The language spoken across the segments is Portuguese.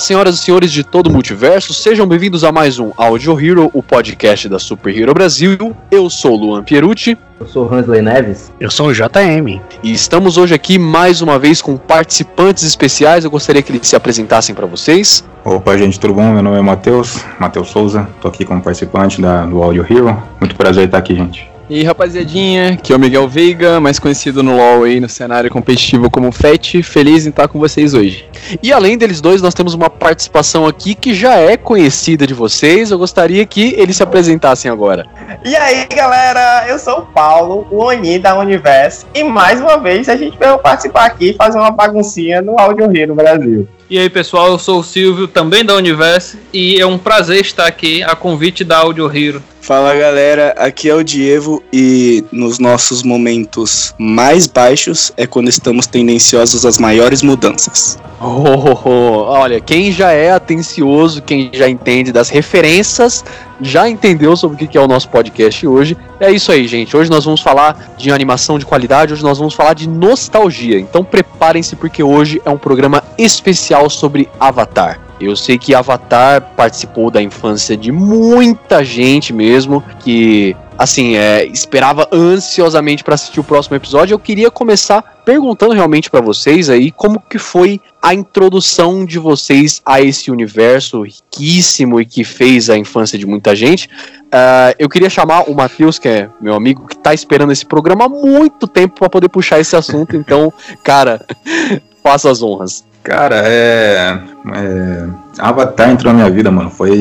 Senhoras e senhores de todo o multiverso, sejam bem-vindos a mais um Audio Hero, o podcast da Super Hero Brasil. Eu sou Luan Pierucci. Eu sou Hansley Neves. Eu sou o JM. E estamos hoje aqui mais uma vez com participantes especiais. Eu gostaria que eles se apresentassem para vocês. Opa, gente, tudo bom? Meu nome é Matheus, Matheus Souza. Tô aqui como participante da, do Audio Hero. Muito prazer estar aqui, gente. E aí, rapaziadinha, aqui é o Miguel Veiga, mais conhecido no LoL aí no cenário competitivo como FET, feliz em estar com vocês hoje. E além deles dois, nós temos uma participação aqui que já é conhecida de vocês, eu gostaria que eles se apresentassem agora. E aí, galera, eu sou o Paulo, o Oni da Universo, e mais uma vez a gente veio participar aqui e fazer uma baguncinha no Audio Hero Brasil. E aí pessoal, eu sou o Silvio, também da Universo, e é um prazer estar aqui a convite da Audio Hero. Fala galera, aqui é o Diego e nos nossos momentos mais baixos é quando estamos tendenciosos às maiores mudanças. Oh, oh, oh. Olha, quem já é atencioso, quem já entende das referências, já entendeu sobre o que é o nosso podcast hoje. É isso aí, gente. Hoje nós vamos falar de animação de qualidade, hoje nós vamos falar de nostalgia. Então preparem-se porque hoje é um programa especial sobre Avatar. Eu sei que Avatar participou da infância de muita gente mesmo, que assim, é, esperava ansiosamente para assistir o próximo episódio. Eu queria começar perguntando realmente para vocês aí como que foi a introdução de vocês a esse universo riquíssimo e que fez a infância de muita gente. Uh, eu queria chamar o Matheus, que é meu amigo, que tá esperando esse programa há muito tempo para poder puxar esse assunto. Então, cara, faça as honras. Cara, é, é. Avatar entrou na minha vida, mano. Foi,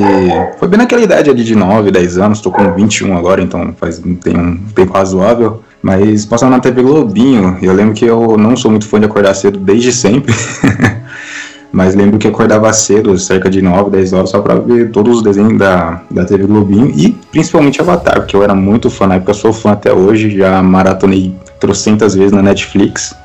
foi bem naquela idade ali de 9, 10 anos. Tô com 21 agora, então faz tem um tempo razoável. Mas passando na TV Globinho, eu lembro que eu não sou muito fã de acordar cedo desde sempre. Mas lembro que acordava cedo, cerca de 9, 10 horas, só pra ver todos os desenhos da, da TV Globinho e principalmente Avatar, porque eu era muito fã na época, sou fã até hoje, já maratonei trocentas vezes na Netflix.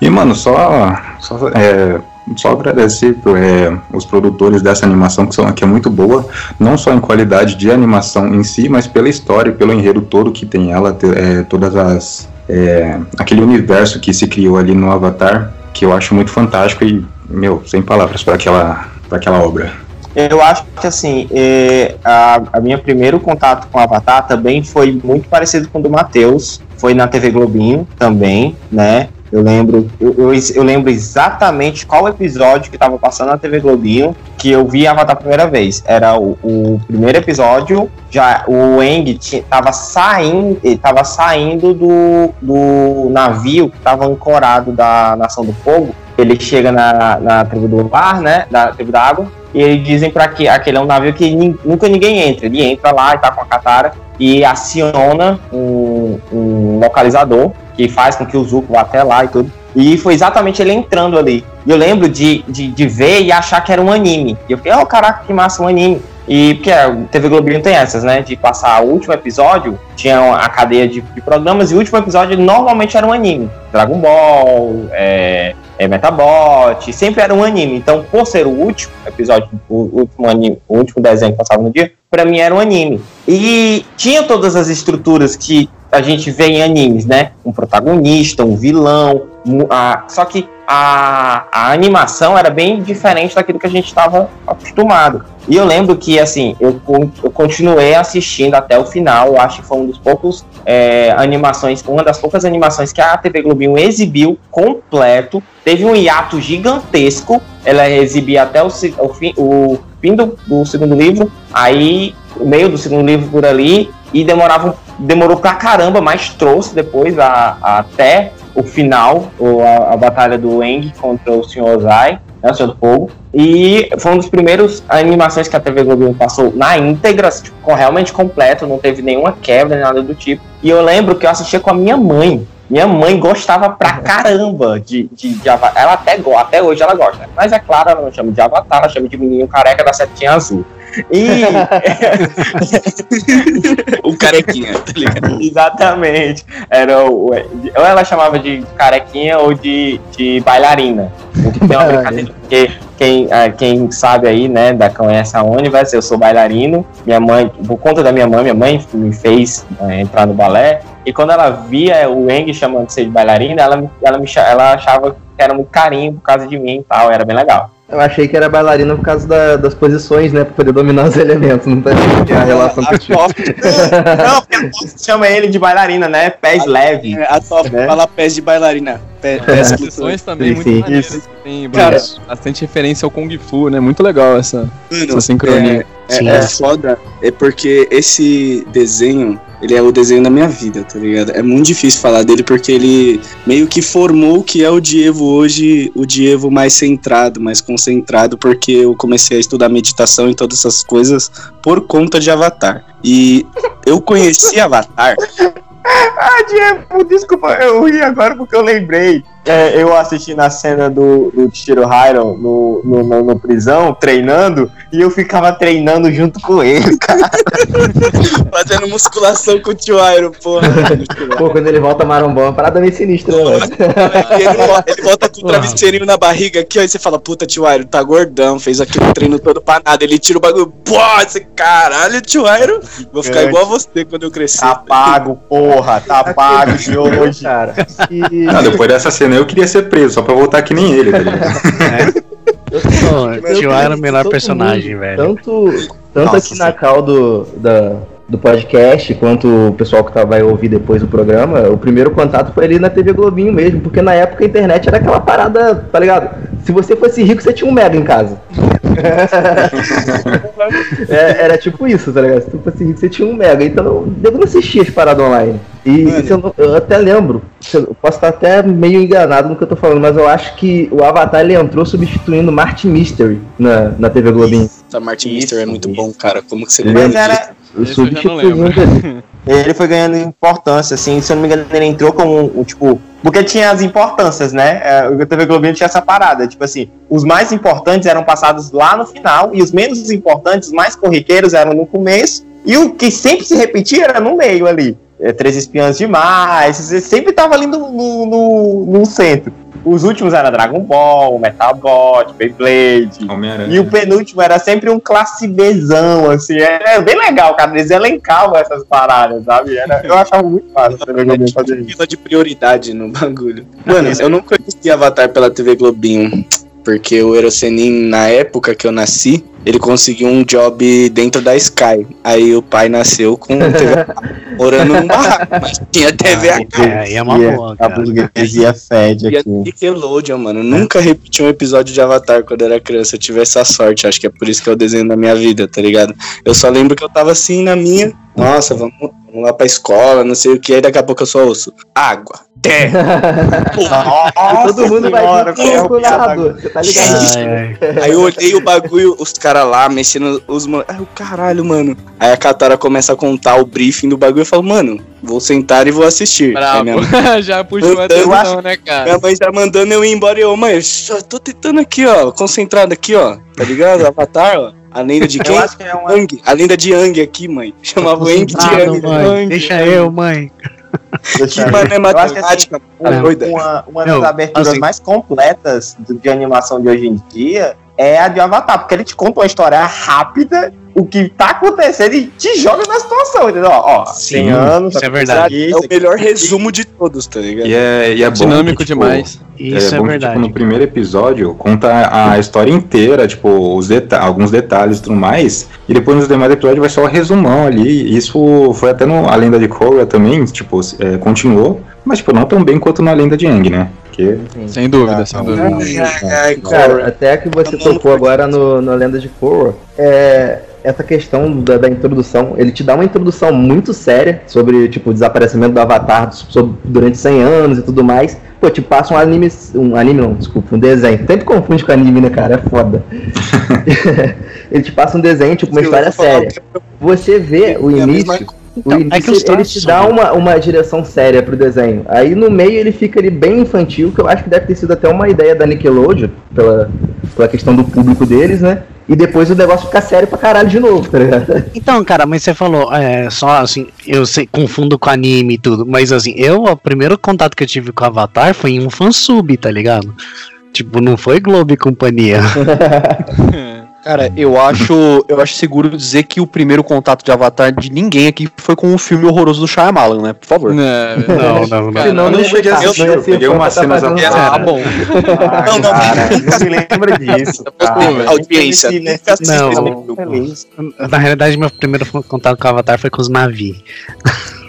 E, mano, só, só é, só agradecer é, os produtores dessa animação que, são, que é muito boa, não só em qualidade de animação em si, mas pela história, pelo enredo todo que tem ela, é, todas as é, aquele universo que se criou ali no Avatar, que eu acho muito fantástico e meu, sem palavras para aquela para aquela obra. Eu acho que assim, é, a, a minha primeiro contato com o Avatar também foi muito parecido com o do Matheus, foi na TV Globinho também, né? Eu lembro, eu, eu, eu lembro exatamente qual episódio que estava passando na TV Globinho que eu vi Avatar a primeira vez. Era o, o primeiro episódio, já o Eng estava saindo, tava saindo do, do navio que estava ancorado da Nação do Fogo. Ele chega na, na tribo do mar, né? Da tribo da água. E eles dizem para que aquele é um navio que nunca ninguém entra. Ele entra lá e tá com a catara e aciona um, um localizador que faz com que o Zuko vá até lá e tudo. E foi exatamente ele entrando ali. E eu lembro de, de, de, ver e achar que era um anime. E eu fiquei, oh, caraca, que massa, um anime. E porque a TV Globinho tem essas, né? De passar o último episódio, tinha a cadeia de, de programas, e o último episódio normalmente era um anime. Dragon Ball, é, é Metabot, sempre era um anime. Então, por ser o último episódio, o último, anime, o último desenho que passava no dia, para mim era um anime. E tinha todas as estruturas que a gente vê em animes, né? Um protagonista, um vilão, a, só que a, a animação era bem diferente daquilo que a gente estava acostumado. E eu lembro que, assim, eu, eu continuei assistindo até o final. Eu acho que foi um dos poucos é, animações, uma das poucas animações que a TV Globinho exibiu completo. Teve um hiato gigantesco. Ela exibia até o, o fim, o fim do, do segundo livro. Aí, o meio do segundo livro por ali. E demorava, demorou pra caramba, mas trouxe depois a, a até o final, a, a batalha do Eng contra o Sr. Ozai, né, o Senhor do Fogo. E foi um dos primeiros animações que a TV Globo passou na íntegra, tipo, realmente completo, não teve nenhuma quebra, nada do tipo. E eu lembro que eu assistia com a minha mãe. Minha mãe gostava pra caramba de, de, de Avatar. Ela até, até hoje ela gosta. Mas é claro, ela não chama de Avatar, ela chama de Menino Careca da Setinha Azul. E O carequinha, tá ligado? Exatamente. Era o, ou ela chamava de carequinha ou de, de bailarina. Tem uma brincadeira, porque quem, ah, quem sabe aí, né, da conhece a Universe, eu sou bailarino. Minha mãe, por conta da minha mãe, minha mãe me fez eh, entrar no balé. E quando ela via o Eng chamando de ser de bailarina, ela, ela, me, ela achava que era muito carinho por causa de mim e tal, era bem legal. Eu achei que era bailarina por causa da- das posições, né? Pra poder dominar os elementos. Não tá que é a relação eu tive. Não, porque a Toff chama ele de bailarina, né? Pés leves. A Toff Né? fala pés de bailarina. Pé, pés sessões também Sim, muito sim. maneiras. Isso. que Tem Cara, bastante referência ao Kung Fu, né? Muito legal essa, Mano, essa sincronia. É, Sim. é foda, é porque esse desenho, ele é o desenho da minha vida, tá ligado? É muito difícil falar dele porque ele meio que formou o que é o Dievo hoje, o Dievo mais centrado, mais concentrado, porque eu comecei a estudar meditação e todas essas coisas por conta de Avatar. E eu conheci Avatar, Ah, Diego, desculpa, eu ri agora porque eu lembrei. É, eu assisti na cena do, do Tishiro Hyron no, no, no, no prisão, treinando, e eu ficava treinando junto com ele, cara. fazendo musculação com o Tio Iron, porra. Pô, quando ele volta marombão, é uma parada meio sinistra, né, ele, ele volta com o travesseirinho na barriga aqui, ó, e você fala, puta, tio Iron, tá gordão, fez aquele treino todo pra nada. Ele tira o bagulho, pô, esse caralho, tio Iron, vou ficar É. igual a você quando eu crescer. Tá pago, porra, tá pago de hoje. Cara, e... Não, depois dessa cena eu queria ser preso, só pra voltar que nem ele, tá ligado? Pô, Tio era o melhor personagem, mundo, velho. Tanto, tanto Nossa, aqui na cal do, da, do podcast, quanto o pessoal que tá, vai ouvir depois o programa, o primeiro contato foi ali na TV Globinho mesmo, porque na época a internet era aquela parada, tá ligado? Se você fosse rico, você tinha um mega em casa. É, era tipo isso, tá ligado? Se tu fosse rico, você tinha um mega. Então eu, não assistia as paradas online. E isso eu, não- eu até lembro, eu posso estar até meio enganado no que eu tô falando, mas eu acho que o Avatar ele entrou substituindo Martin Mystery na, na TV Globinho. Tá, Martin Isso, Mister é muito isso. bom, cara. Como que você Mas era, Esse eu já não Substituindo ele foi ganhando importância, assim, se eu não me engano, ele entrou como um, tipo. Porque tinha as importâncias, né? É, o TV Globinho tinha essa parada. Tipo assim, os mais importantes eram passados lá no final, e os menos importantes, os mais corriqueiros, eram no começo, e o que sempre se repetia era no meio ali. É, Três espiãs demais, sempre tava ali no, no, no, no centro. Os últimos eram Dragon Ball, Metabot, Beyblade. Homem-Aranha. E o penúltimo era sempre um classe Bzão, assim, era bem legal, cara. Eles elencavam essas paradas, sabe? Era, eu achava muito fácil a TV Globinho fazer isso. de prioridade no bagulho. Mano, eu não conheci Avatar pela TV Globinho. Porque o Erosenin, na época que eu nasci, ele conseguiu um job dentro da Sky. Aí o pai nasceu com TV morando num barraco, mas tinha TV a cabo. É, é uma E boa, a burguesia fede E a aqui. Nickelodeon, mano. Nunca repeti um episódio de Avatar quando eu era criança. Eu tive essa sorte. Acho que é por isso que é o desenho da minha vida, tá ligado? Eu só lembro que eu tava assim na minha. Nossa, vamos, vamos lá pra escola, não sei o que. Aí daqui a pouco eu só ouço. Água. Terra. Nossa Todo mundo vai senhora, junto com o é narrador, você tá ligado? Ai, ai. Aí eu olhei o bagulho, os caras lá mexendo os mano. Ai, o caralho, mano. Aí a Katara começa a contar o briefing do bagulho e fala, mano, vou sentar e vou assistir. Bravo. já puxou a Eu atenção, né, cara? minha mãe tá mandando eu ir embora e eu, mãe, eu tô tentando aqui, ó, concentrado aqui, ó. Tá ligado? Avatar, ó. A lenda de quem? Eu acho que é uma. Yang. A lenda de Yang aqui, mãe. Chamava o Yang de Concentrado, Yang. mãe. Deixa eu, mãe. Deixa Que eu- mano é eu acho que, assim, matemática, uma, doida. uma, uma Não, das aberturas assim- mais completas de animação de hoje em dia é a de Avatar, porque ele te conta uma história rápida, o que tá acontecendo e te joga na situação, entendeu? Ó, ó Sim, 100 anos, isso é verdade. É o melhor resumo de todos, tá ligado? E é, e é bom Dinâmico que, tipo, demais. Isso é, bom que, verdade. tipo, no primeiro episódio conta a história inteira, tipo, os deta alguns detalhes e tudo mais. E depois nos demais episódios vai só o resumão ali. Isso foi até no A Lenda de Korra também, tipo, é, continuou. Mas, tipo, não tão bem quanto na Lenda de Aang, né? Porque Sem dúvida, sem dúvida. Ai, ai, ai, Cara, até que você tocou agora no, na Lenda de Korra, é, essa questão da, da introdução, ele te dá uma introdução muito séria sobre, tipo, o desaparecimento do Avatar sobre- durante 100 anos e tudo mais. Pô, te passa um anime, um anime não, desculpa, um desenho. Sempre confunde com anime, né, cara? É foda. ele te passa um desenho, tipo, uma história séria. Você vê o É início, o Então, é início que os ele te dá bons. uma, uma direção séria pro desenho. Aí no meio ele fica ali bem infantil, que eu acho que deve ter sido até uma ideia da Nickelodeon, pela, pela questão do público deles, né? e depois o negócio fica sério pra caralho de novo, tá ligado? Então, cara, mas você falou, é, só assim, eu sei, confundo com anime e tudo, mas assim, eu, o primeiro contato que eu tive com o Avatar foi em um fansub, tá ligado? Tipo, não foi Globo e companhia. Cara, eu acho, eu acho seguro dizer que o primeiro contato de Avatar de ninguém aqui foi com o filme horroroso do Shyamalan, né? Por favor. Não, Não, não, não. Senão não cheguei a assistir, eu ser peguei umas cenas um- atrás. Ah, bom. Não, não, cara, não se lembra disso. cara. Audiência. Né? Não. Na realidade, meu primeiro contato com o Avatar foi com os navios.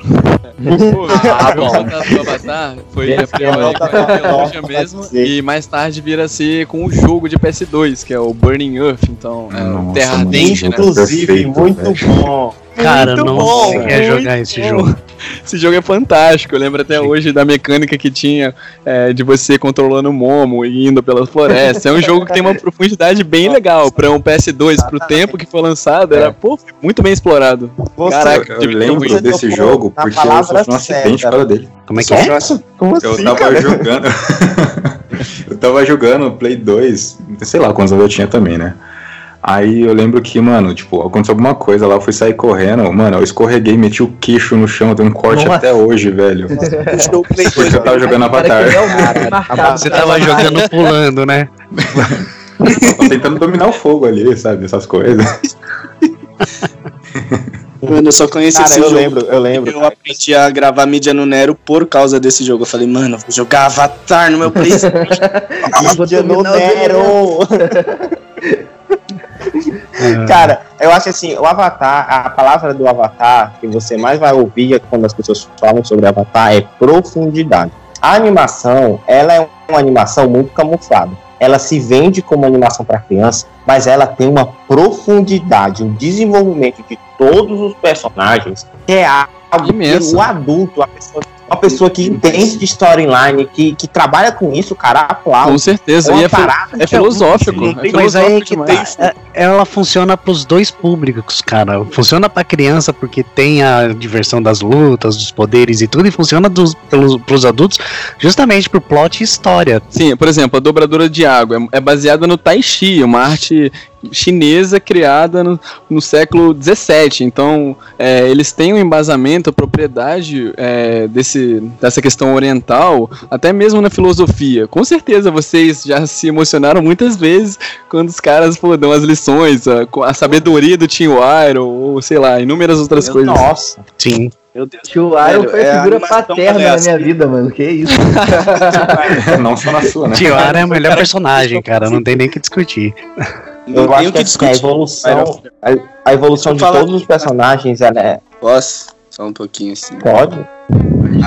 Ah, o bom. contato do Avatar foi a a mesmo, e mais tarde vira ser com o jogo de PS2, que é o Burning Earth, então, é Nossa, Terra Ardente, né? Inclusive, Perfeito, muito velho. bom. Cara, Muito não bom, cheguei a muito jogar esse bom. jogo. Esse jogo é fantástico, eu lembro até hoje da mecânica que tinha é, de você controlando o Momo e indo pelas florestas. É um jogo que tem uma profundidade bem legal. Pra um PS2, pro tempo que foi lançado, era pô, muito bem explorado. Você- Caraca, Eu tipo, lembro você desse jogo porque eu sofri um acidente por dele. Como é que é? Como Eu assim, tava cara? jogando. eu tava jogando Play 2, sei lá quantos anos eu tinha também, né? Aí eu lembro que, mano, tipo, aconteceu alguma coisa lá, eu fui sair correndo, mano, eu escorreguei, meti o queixo no chão, tem um corte Nossa. até hoje, velho. Porque eu tava jogando Cara, Avatar. marcado Você tava jogando pulando, né? Tava tentando dominar o fogo ali, sabe? Essas coisas. Mano, eu só conheci Cara, esse eu jogo. lembro, eu lembro. Eu aprendi a gravar mídia no Nero por causa desse jogo. Eu falei, mano, vou jogar Avatar no meu PlayStation. Eu vou Dia no dominar Nero. Cara, eu acho assim, o Avatar, a palavra do Avatar que você mais vai ouvir quando as pessoas falam sobre Avatar é profundidade. A animação, ela é uma animação muito camuflada. Ela se vende como animação para criança, mas ela tem uma profundidade, um desenvolvimento de todos os personagens que é algo Imenso. que o adulto, a pessoa, uma pessoa que entende de storyline, que, que trabalha com isso, cara, Com aplaude. certeza, É e é, é que filosófico. É Mas aí filosófico que demais. tá, é- ela funciona pros dois públicos, cara. Funciona pra criança porque tem a diversão das lutas, dos poderes e tudo, e funciona dos, pelos, pros adultos justamente pro plot e história. Sim, por exemplo, a dobradora de água é é baseada no Tai Chi, uma arte chinesa criada no, no século XVII. Então, é, eles têm um embasamento, a propriedade é, desse, dessa questão oriental, até mesmo na filosofia. Com certeza vocês já se emocionaram muitas vezes quando os caras pô, dão as lições, a, com a sabedoria do Tim Iron, ou sei lá, inúmeras outras Meu coisas. Nossa. Sim. Meu Deus. Tio Iron foi é a a figura paterna é na assim. minha vida, mano. Que isso? Não só na sua, né? Tiara é o melhor personagem, cara. Não tem nem que discutir. Eu Não acho que que assim, a discutir. evolução, a, a evolução de todos os personagens, ela é. Posso? Só um pouquinho assim. Pode?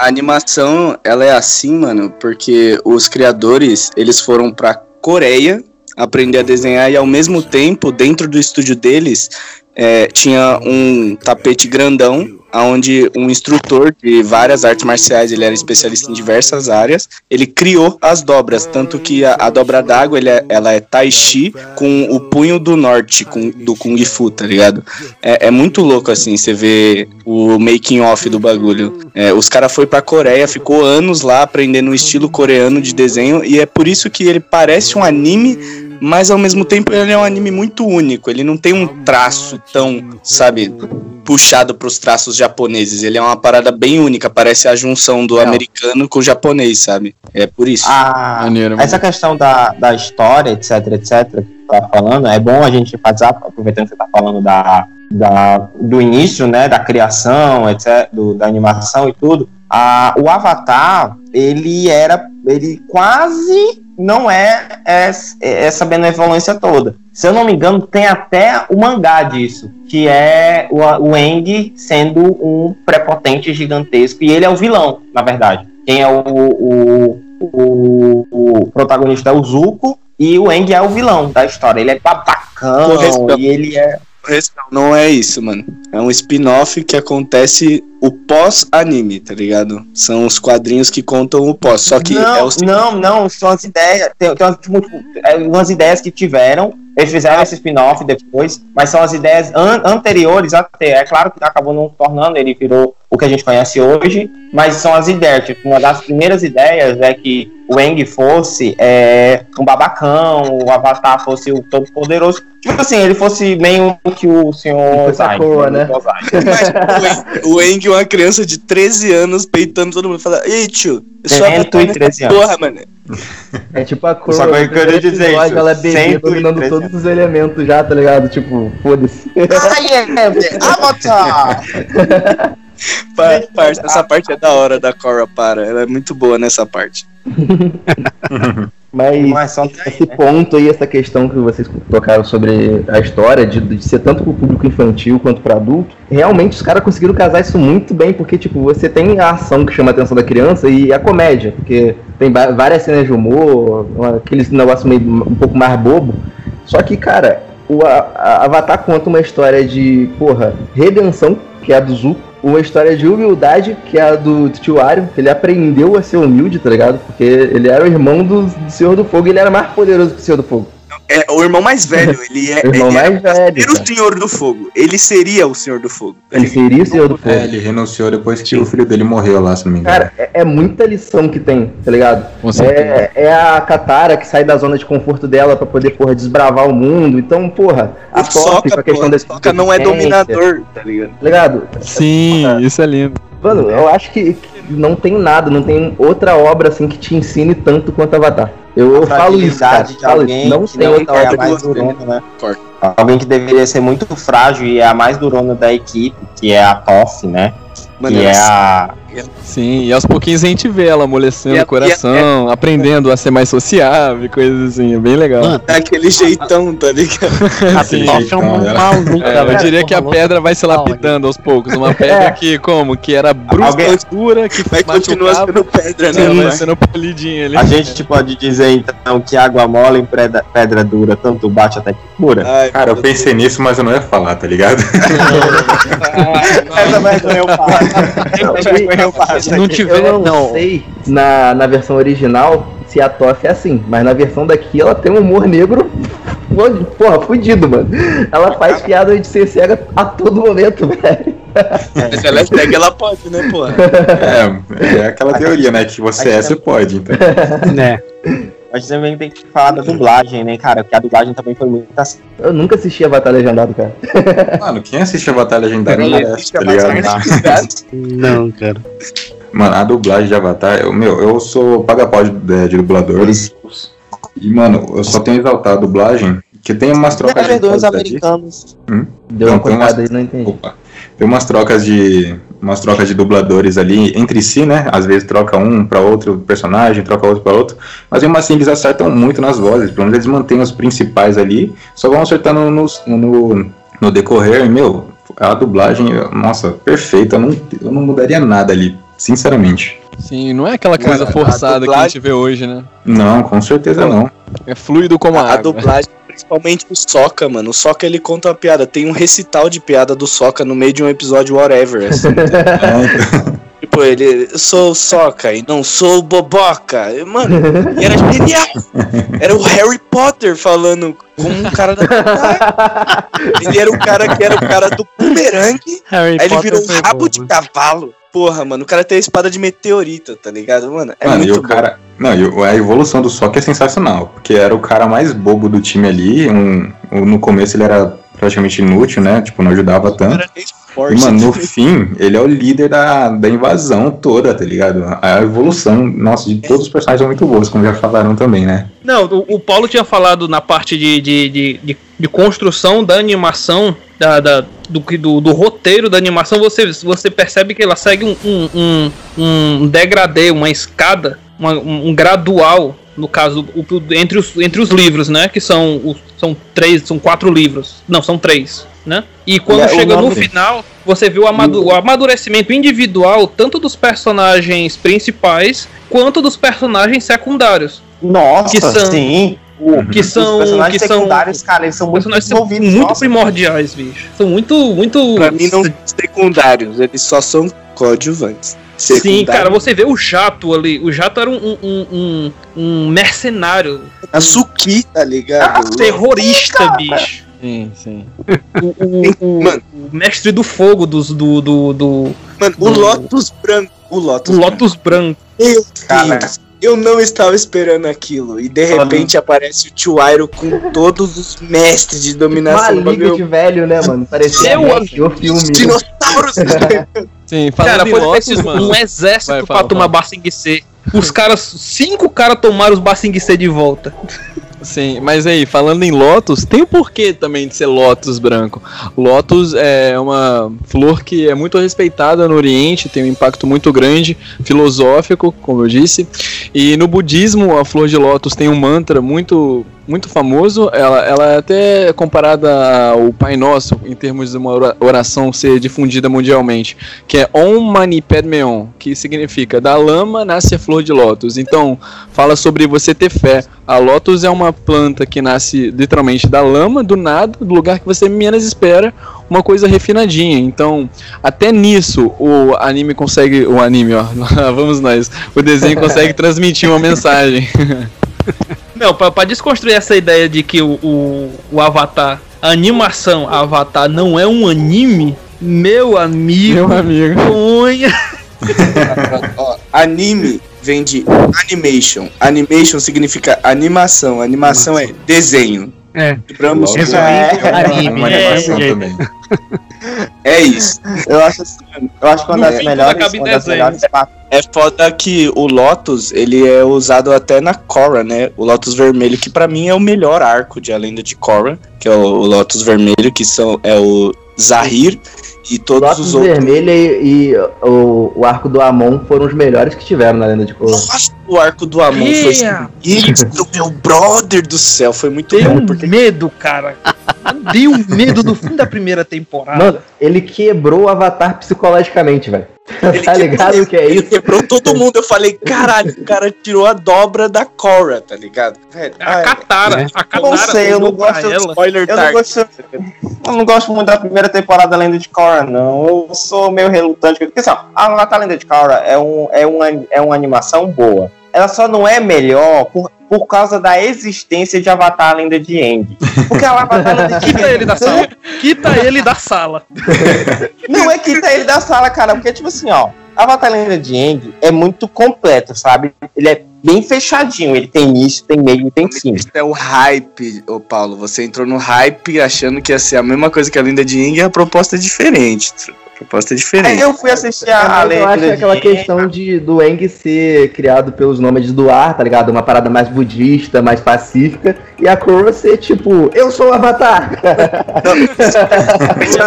A animação, ela é assim, mano, porque os criadores, eles foram pra Coreia aprender a desenhar e ao mesmo tempo, dentro do estúdio deles, é, tinha um tapete grandão, onde um instrutor de várias artes marciais, ele era especialista em diversas áreas, ele criou as dobras, tanto que a, a dobra d'água, é- ela é tai chi com o punho do norte, com, do Kung Fu, tá ligado? É, é muito louco, assim, você vê o making off do bagulho. É, os caras foi pra Coreia, ficou anos lá aprendendo o estilo coreano de desenho, e é por isso que ele parece um anime, mas ao mesmo tempo ele é um anime muito único. Ele não tem um traço tão, sabe, puxado pros traços japoneses. Ele é uma parada bem única, parece a junção do Não. americano com o japonês, sabe? É por isso. A, Maneiro, essa questão da, da história, etc, etc, que tá falando, é bom a gente enfatizar, aproveitando que você tá falando da, da, do início, né, da criação, etc, do, da animação e tudo. A, o Avatar, ele era, ele quase não é es- essa benevolência toda. Se eu não me engano, tem até o mangá disso, que é o, o Eng sendo um prepotente gigantesco, e ele é o vilão, na verdade. Quem é o, o, o, o protagonista é o Zuko, e o Eng é o vilão da história. Ele é babacão, e ele é... Não é isso, mano. É um spin-off que acontece o pós-anime, tá ligado? São os quadrinhos que contam o pós. Só que não, é não, não, são as ideias. Tem, tem umas, tipo, é, umas ideias que tiveram. Eles fizeram esse spin-off depois, mas são as ideias an- anteriores até. É claro que acabou não se tornando, ele virou o que a gente conhece hoje, mas são as ideias. Tipo, uma das primeiras ideias é que o Aang fosse é, um babacão, o Avatar fosse o todo poderoso. Tipo assim, ele fosse meio que o senhor Fosse a Zai, coroa, né? né? O Zai. Mas o Eng, uma criança de 13 anos, peitando todo mundo, fala: Ei, tio, eu sou Cento e avatar nessa 13 anos. porra, mano. É tipo a cor. Só que eu queria dizer isso, Ela é bebê 113 dominando todos os elementos já, tá ligado? Tipo, foda-se. Ai, é, Avatar! Pa- parça, essa parte é da hora da Cora para. Ela é muito boa nessa parte. Mas Mas só esse ponto aí, essa questão que vocês tocaram sobre a história, de, de ser tanto pro público infantil quanto para adulto, realmente os caras conseguiram casar isso muito bem, porque, tipo, você tem a ação que chama a atenção da criança e a comédia, porque tem várias cenas de humor, aqueles negócio meio um pouco mais bobo. Só que, cara, o a- a Avatar conta uma história de, porra, redenção, que é a do Zuko, uma história de humildade, que é a do tio Ario, que ele aprendeu a ser humilde, tá ligado? Porque ele era o irmão do Senhor do Fogo e ele era mais poderoso que o Senhor do Fogo. É o irmão mais velho, ele é. O irmão ele é mais velho, o. Senhor do Fogo. Ele seria o Senhor do Fogo. tá Ele seria o Senhor do Fogo. É, ele renunciou depois que o filho dele morreu lá, se não me engano. Cara, é, é muita lição que tem, tá ligado? É, é a Katara que sai da zona de conforto dela pra poder, porra, desbravar o mundo. Então, porra, a Sokka com a questão desse Sokka não é dominador, tá ligado? Tá ligado? Sim, isso é lindo. Mano, eu acho que, que não tem nada, não tem outra obra assim que te ensine tanto quanto Avatar. Eu, eu falo isso, cara. de Falo alguém isso. Não que tem outra é a mais durona, né? Corta. Alguém que deveria ser muito frágil e é a mais durona da equipe, que é a Toff, né? Mano, ela é a. Sim, e aos pouquinhos a gente vê ela amolecendo E a- o coração, aprendendo a ser mais sociável, e coisas assim, é bem legal. Mano, é aquele jeitão, tá ligado? a Sim, Toff é uma então, maluca, É, eu diria que a pedra vai se lapidando aos poucos. Uma pedra É. que, como? Que era brusca, Alguém- dura, que Vai continuar sendo pedra, né? vai sendo polidinha ali. A gente pode dizer então que água mole em pedra, pedra dura, tanto bate até que cura. Ai, Cara, eu pensei nisso, mas eu não ia falar, tá ligado? Essa vergonha eu passo. Se não tiver, eu não, não. sei na, na versão original se a Toff é assim, mas na versão daqui ela tem um humor negro, porra, fudido, mano. Ela faz piada de ser cega a todo momento, velho. Mas ela é cega, ela pode, né, porra? É, é aquela teoria, né? Que você é, você pode, então. Né? Mas também tem que falar da dublagem, né, cara? Porque a dublagem também foi muito assim. Eu nunca assisti a Batalha Legendado, cara. Mano, quem assiste a Batalha Legendária Ninguém merece, tá a ligado? Não, cara. Mano, a dublagem de Avatar, eu, meu, eu sou paga-pau de, de, de dublador. E, mano, eu só tenho exaltado a dublagem, que tem umas trocas de ali. americanos. Deu Não, uma umas- aí, não entendi. Opa. Tem umas trocas de umas trocas de dubladores ali entre si, né? Às vezes troca um para outro personagem, troca outro para outro, mas mesmo assim eles acertam muito nas vozes, pelo menos eles mantêm os principais ali, só vão acertando nos- no, no decorrer, e, meu, a dublagem, nossa, perfeita, eu não, eu não mudaria nada ali, sinceramente. Sim, não é aquela coisa forçada que a dublagem- gente vê hoje, né? Não, com certeza não. É fluido como a, A, a água. dublagem, principalmente o Soca, mano. O Soca ele conta uma piada. Tem um recital de piada do Soca no meio de um episódio whatever, assim. É, então, tipo, ele, eu sou o Soca e não sou o Boboca. E, Mano, e era genial. Era o Harry Potter falando como um cara da Ele era o cara que era o cara do bumerangue. Harry Aí ele Potter virou um rabo bom, de cavalo. Porra, mano, o cara tem a espada de meteorita, tá ligado? Mano, é Mano, e muito o cara. Não, e a evolução do Sokka é sensacional, porque era o cara mais bobo do time ali. Um, um- no começo ele era praticamente inútil, né? Tipo, não ajudava tanto. E, mano, no fim, ele é o líder da, da invasão toda, tá ligado? A evolução, nossa, de todos os personagens são muito boas, como já falaram também, né? Não, o, o Paulo tinha falado na parte de, de, de, de, de construção da animação, da, da- do, que- do, do roteiro da animação, você, você percebe que ela segue um, um, um, um degradê, uma escada, uma- um, gradual, no caso, o- o- entre, os, entre os livros, né? Que são, os, são três, são quatro livros. Não, são três, né? E quando E é o chega no final, você vê o, amadu- o amadurecimento individual, tanto dos personagens principais, quanto dos personagens secundários. Nossa, Que são- sim. Que Os são. personagens Que são secundários, cara, eles são muito personagens são desenvolvidos. muito nossa. primordiais, bicho. São muito, muito. Pra mim não são secundários, eles só são coadjuvantes. Sim, Secundário- cara, você vê o Jato ali. O Jato era um, um, um, um mercenário. A Suki, tá ligado? terrorista, bicho. Sim, sim. O, o- o- Mano. o mestre do fogo dos, do, do, do, Mano, o Lotus branco. O Lotus do Lotus Branco. Meu Cara, Deus. Eu não estava esperando aquilo. E de repente aparece o Tio Airo com todos os mestres de dominação. Uma liga Meu, de velho, né, mano? Parecia o filme. dinossauros! Sim, Cara, foi mano. um exército Vai, pra fala, tomar fala. Basing C. Os caras, cinco caras tomaram os Basing C de volta. Sim, mas aí, falando em Lotus, tem o porquê também de ser Lotus branco. Lotus é uma flor que é muito respeitada no Oriente, tem um impacto muito grande, filosófico, como eu disse. E no budismo, a flor de Lotus tem um mantra muito muito famoso. Ela, ela é até comparada ao Pai Nosso, em termos de uma ora- oração ser difundida mundialmente, que é Om Mani Padme Hum, que significa da lama nasce a flor de lótus. Então, fala sobre você ter fé. A lótus é uma planta que nasce literalmente da lama, do nada, do lugar que você menos espera, uma coisa refinadinha. Então, até nisso o anime consegue, o anime, ó, vamos nós, o desenho consegue transmitir uma mensagem. Não, pra, pra desconstruir essa ideia de que o, o, o Avatar, a animação Avatar não é um anime, meu amigo, Meu amigo. ponha. Ó, anime vem de animation. Animation significa animação. Animação é desenho. É. Logo, Resumindo, É, anime. Uma é, animação é. É isso. Eu acho assim, eu acho que uma No das fim, melhores, uma das desenho. melhores É foda que o Lotus, ele é usado até na Korra, né? O Lotus Vermelho, que pra mim é o melhor arco de A Lenda de Korra, que é o, o Lotus Vermelho, que são, é o Zahir e todos Lotus os outros. Vermelho e, e o, o arco do Amon foram os melhores que tiveram na lenda de Korra. Nossa, o arco do Amon foi sinistro, meu brother do céu, foi muito Deu bom. um Porque medo, cara. Deu um medo do fim da primeira temporada. Mano, ele quebrou o Avatar psicologicamente, velho. Ele tá ligado o que é ele isso? quebrou todo mundo. Eu falei, caralho, o cara tirou a dobra da Korra, tá ligado? Velho, a ah, Katara, a Katara não sei, eu não gosto ela. spoiler Eu não, gosto, eu não gosto muito da primeira temporada da Lenda de Korra, não. Eu sou meio relutante. Porque assim, ó, a Avatar Lenda de Korra é, um, é, uma, é uma animação boa. Ela só não é melhor por, por causa da existência de Avatar Lenda de Aang. Porque a Avatar Lenda de Quita ele da sala. Quita ele da sala. Não é quita ele da sala, cara, porque, tipo assim, ó, Avatar Lenda de Aang é muito completo, sabe? Ele é bem fechadinho, ele tem início, tem meio e tem fim. Isso é o hype, ô Paulo. Você entrou no hype achando que ia ser a mesma coisa que a Linda de Ying e a proposta é diferente. A proposta é Aí diferente. eu fui assistir É, a, a mas eu Lenda acho que é de aquela questão de, do Eng ser criado pelos nômades do ar, tá ligado? Uma parada mais budista, mais pacífica, e a Korra ser tipo, eu sou o Avatar!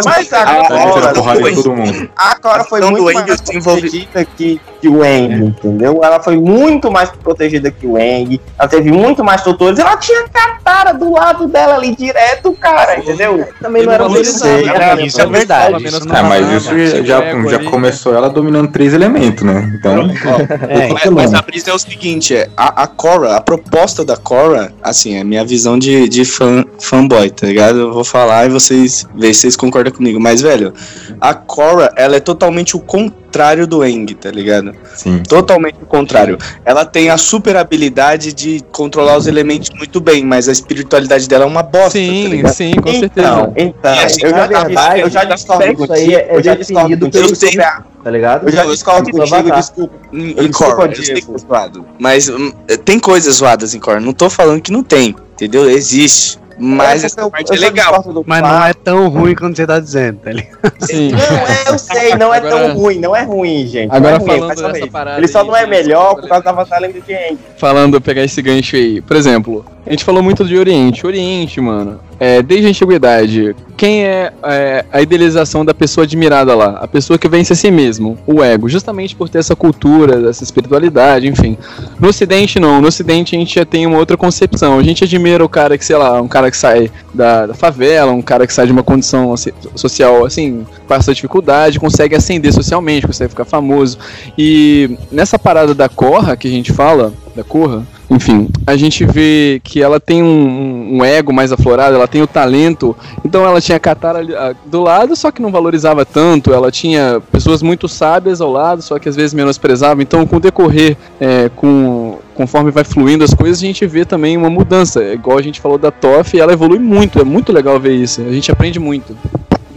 Mas Ah, Tá metendo agora, porrada em todo mundo. a Cora foi muito mais protegida que, que o Aang, entendeu? Ela foi muito mais protegida que o Aang. Ela teve muito mais tutores. Ela tinha Katara do lado dela ali direto, cara, entendeu? Também não era cara, né? isso é verdade. Ah, mas isso já, já começou ela dominando três elementos, né? Então, É, Mas, mas a brisa é o seguinte, é, a, a Korra, a proposta da Korra, assim, é a minha visão de, de fã, fanboy, tá ligado? Eu vou falar e vocês veem se vocês concordam comigo. Mas, velho, a Korra, ela é totalmente o contrário do Aang, tá ligado? sim. Totalmente o contrário. Ela tem a super habilidade de controlar os elementos muito bem, mas a espiritualidade dela é uma bosta, tá Sim, ligado? sim, com certeza. Então, então, assim, eu na já, verdade, eu já discordo isso contigo. aí é eu já definido pelo a, Tá ligado? Eu já discordo Do contigo, desculpa. Desculpa, eu sei que é zoado. Mas hum, tem coisas zoadas em Korra. Não tô falando que não tem, entendeu? Existe. Mas É, essa eu- parte eu é só legal. do Mas não é tão ruim quanto você tá dizendo, tá ligado? Sim. Não, é, eu sei, não é Agora- tão ruim, não é ruim, gente. Agora é ruim, falando dessa parada Ele só aí não é melhor por causa da batalha de Aang. falando, pegar esse gancho aí. Por exemplo, a gente falou muito de Oriente. Oriente, mano, é, desde a antiguidade, quem é, é, a idealização da pessoa admirada lá? A pessoa que vence a si mesmo, o ego, justamente por ter essa cultura, essa espiritualidade, enfim. No Ocidente, não. No Ocidente, a gente já tem uma outra concepção. A gente admira o cara que, sei lá, um cara que sai da, da favela, um cara que sai de uma condição social, assim, passa dificuldade, consegue ascender socialmente, consegue ficar famoso. E nessa parada da Corra que a gente fala, da Corra, enfim, a gente vê que ela tem um, um ego mais aflorado, ela tem o talento. Então ela tinha a Katara ah, do lado, só que não valorizava tanto. Ela tinha pessoas muito sábias ao lado, só que às vezes menosprezava. Então, com o decorrer, é, com, conforme vai fluindo as coisas, a gente vê também uma mudança. É Igual a gente falou da Toff, ela evolui muito. É muito legal ver isso. A gente aprende muito.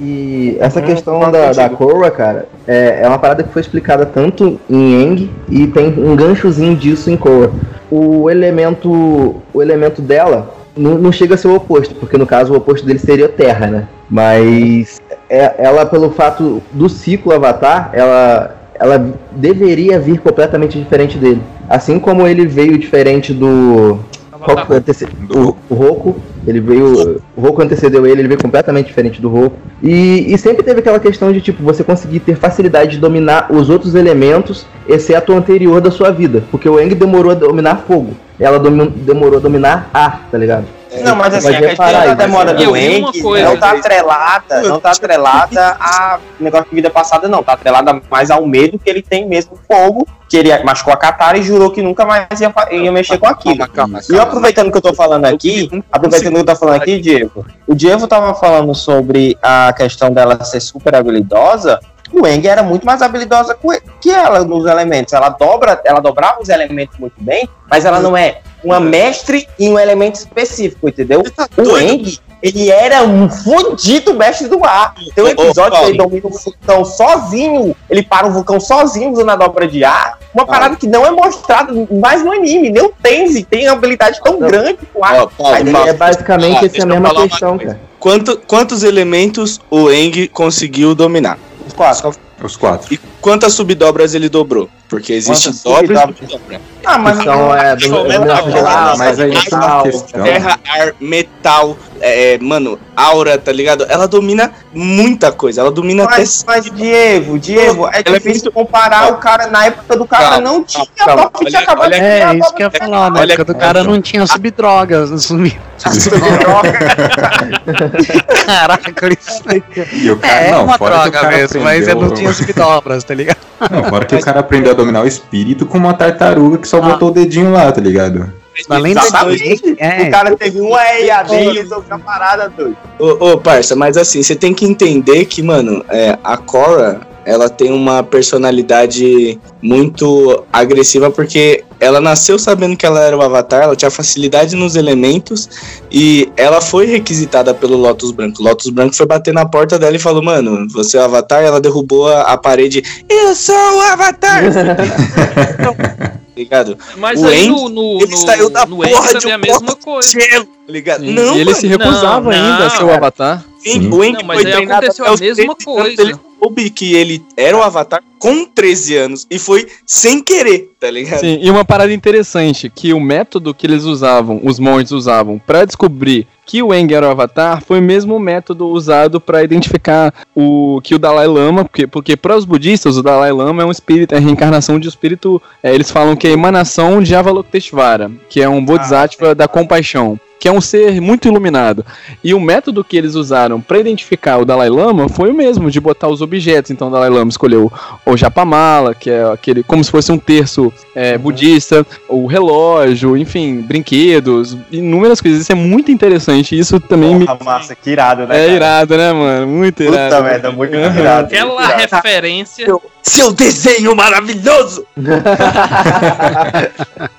E essa Uhum, questão da, da. Korra, cara, é, é uma parada que foi explicada tanto em Aang e tem um ganchozinho disso em Korra. O elemento, o elemento dela não, não chega a ser o oposto, porque no caso o oposto dele seria Terra, né? Mas é- ela, pelo fato do ciclo Avatar, ela, ela deveria vir completamente diferente dele. Assim como ele veio diferente do. Foi o antece- o, o Roku, ele veio. O Roku antecedeu ele, ele veio completamente diferente do Roku. E, e sempre teve aquela questão de tipo, você conseguir ter facilidade de dominar os outros elementos, exceto o anterior da sua vida. Porque o Eng demorou a dominar fogo. Ela domi- demorou a dominar ar, tá ligado? Não, mas assim, a questão da isso. demora do coisa. não tá atrelada, não tá atrelada a negócio de vida passada, não. Tá atrelada mais ao medo que ele tem mesmo fogo, que ele machucou a Katara e jurou que nunca mais ia, ia mexer com aquilo. Calma, calma, E aproveitando que eu tô falando aqui, aproveitando que eu tô falando aqui, Diego, o Diego tava falando sobre a questão dela ser super habilidosa. O Eng era muito mais habilidosa que ela nos elementos. Ela dobra, ela dobrava os elementos muito bem, mas ela não é uma mestre em um elemento específico, entendeu? Tá O? Eng, ele era um fudido mestre do ar. Tem um episódio que Paulo. ele domina um vulcão sozinho, ele para um vulcão sozinho usando a dobra de ar. Uma parada que não é mostrada mais no anime. Nem o Tenzi tem uma habilidade tão Não. grande com ar. Mas Paulo, É basicamente Ah, essa mesma questão, cara. Quanto- quantos elementos o Eng conseguiu dominar? Os quatro. Os quatro. E quantas subdobras ele dobrou? Porque existe Quantas dobra e subdobra. Ah, mas Então é Deixa eu ver, dominação de não, ar, mas aí metal. é uma questão. Terra, ar, metal, é, mano, aura, tá ligado? Ela domina muita coisa. Ela domina Mas, até. mas, Diego, Diego, é Ela é difícil comparar o cara na época do cara Calma, não tinha calma, top que olha- tinha acabado olha- de É, isso que eu ia falar, na Olha- época do cara não tinha subdrogas. Sumi... Caraca, isso aí. E o cara, É, não, uma droga mesmo, mas eu não tinha subdobras, tá ligado? Não, fora que o cara aprendeu a dominar o espírito com uma tartaruga que só Ah. botou o dedinho lá, tá ligado? Além Exatamente. É, O cara teve uma EAD e resolveu a parada doida. Ô, ô, parça, mas assim, você tem que entender que, mano, é, a Korra, ela tem uma personalidade muito agressiva porque ela nasceu sabendo que ela era o Avatar, ela tinha facilidade nos elementos e ela foi requisitada pelo Lotus Branco. O Lotus Branco foi bater na porta dela e falou, mano, você é o Avatar? E ela derrubou a, a parede. Eu sou o Avatar! ligado? Mas O aí Eng, no, no, Ele no, saiu da no porra de também é um a mesma coisa. de gelo, ligado? Sim, Não, e ele mano, se recusava Não, ainda a ser o. Avatar. Sim. o Eng Não, mas foi aí treinado aconteceu até a mesma 13 anos, coisa. Ele soube que ele era o Avatar com 13 anos e foi sem querer, tá ligado? Sim, e uma parada interessante, que o método que eles usavam, os monges usavam, pra descobrir que o Eng era o Avatar, foi o mesmo método usado pra identificar o que o Dalai Lama, porque, porque para os budistas, o Dalai Lama é um espírito, é a reencarnação de um espírito, é, eles falam que é a emanação de Avalokiteshvara, que é um bodhisattva da compaixão. Que é um ser muito iluminado. E o método que eles usaram pra identificar o Dalai Lama foi o mesmo, de botar os objetos. Então o Dalai Lama escolheu o Japamala, que é aquele como se fosse um terço é, budista, o relógio, enfim, brinquedos, inúmeras coisas. Isso é muito interessante. Isso também me. Porra, massa, que irado, né? É cara? irado, né, mano? Muito irado. Puta merda, muito Aham. irado. Aquela referência. Seu desenho maravilhoso!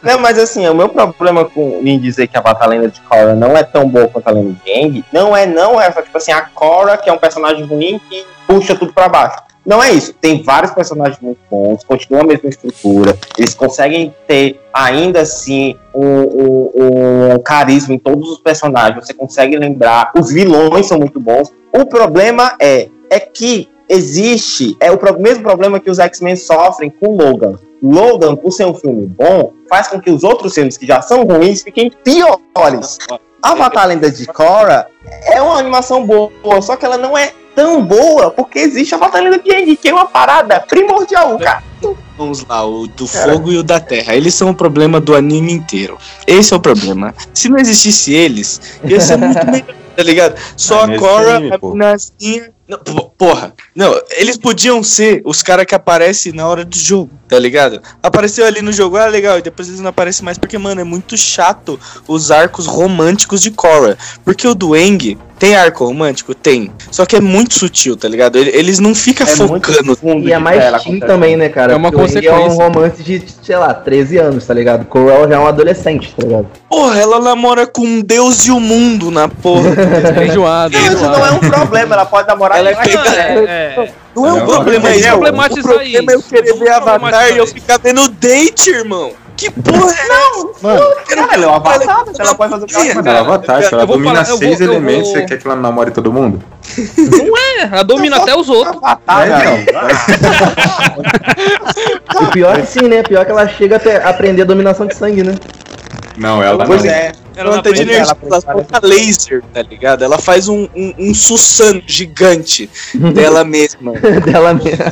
Não, mas assim, o meu problema com em dizer que a Batalha de Korra não é tão boa quanto a lenda de Aang, não é não é tipo assim, a Korra que é um personagem ruim que puxa tudo pra baixo. Não é isso. Tem vários personagens muito bons, continua a mesma estrutura. Eles conseguem ter ainda assim um, um- um carisma em todos os personagens. Você consegue lembrar. Os vilões são muito bons. O problema é, é que existe é o mesmo problema que os X-Men sofrem com Logan. Logan, por ser um filme bom, faz com que os outros filmes que já são ruins fiquem piores. Avatar Lenda de Korra é uma animação boa, só que ela não é tão boa porque existe a Batalha Lenda de Aang, que é uma parada primordial, cara. Vamos lá, o do fogo e o da terra. Eles são o problema do anime inteiro. Esse é o problema. Se não existisse eles, ia ser muito melhor, tá ligado? Só Ah, a Korra, anime, a minazinha. Não, porra, Não, eles podiam ser os caras que aparecem na hora do jogo, tá ligado? Apareceu ali no jogo, ah, legal, e depois eles não aparecem mais, porque, mano, é muito chato os arcos românticos de Korra. Porque o do Eng tem arco romântico? Tem. Só que é muito sutil, tá ligado? Ele- Eles não ficam É muito focando. fundo E é mais teen acontece. também, né, cara? É uma Porque o Eng É um consequência. romance de, sei lá, 13 anos, tá ligado? Coral já é um adolescente, tá ligado? Porra, ela namora com um Deus e o mundo na porra. Enjoado, Não, isso não é um problema, ela pode namorar Ela é com. É, é. Não é um Não, problema mas isso. vamos O problematizar problema é eu isso. querer Vamos ver Avatar problematizar e eu isso. ficar vendo date, irmão. Que porra é Mano, Cara, ela é uma avatar, ela pode fazer o que ela quiser. ela é Avatar, se ela domina falar- seis vou- elementos, vou- você quer que ela namore todo mundo? É, ela domina até os outros. Avatar, É, cara. E pior que sim, né? Pior que ela chega a aprender a dominação de sangue, né? Não, ela Pois não. é. Ela não Planta de energia, ela solta laser, tá ligado? Ela faz um, um, um Susano gigante dela mesma. Dela mesma.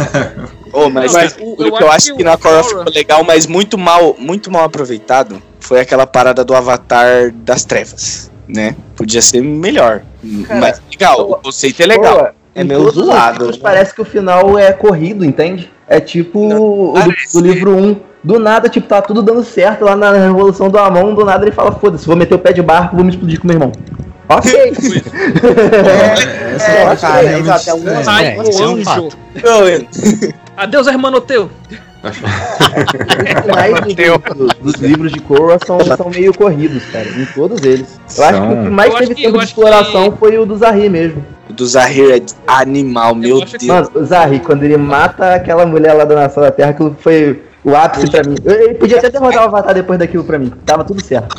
Oh, mas Mas o eu que eu acho acho que na Korra ficou legal, mas muito mal, muito mal aproveitado, foi aquela parada do Avatar das Trevas, né? Podia ser melhor. mas legal, o conceito é legal. É meio livros né? Parece que o final é corrido, entende? É tipo o do, do livro 1. Do nada, tipo, tá tudo dando certo lá na Revolução do Amon. Do nada ele fala: foda-se, vou meter o pé de barco, vou me explodir com meu irmão. Ok. É, ok. cara, exato, é um É, isso é um anjo. fato. Então, Adeus, hermanoteu. mais do- do- dos livros de Korra são, são meio corridos, cara. Em todos eles. Eu acho que o que mais Eu teve que- tempo de exploração foi o do Zahir mesmo. O do Zahir é animal, meu acho que- Deus. Mano, o Zahir, quando ele mata aquela mulher lá da Nação da Terra, aquilo foi o ápice pra mim. Ele podia até derrotar o Avatar depois daquilo pra mim. Tava tudo certo.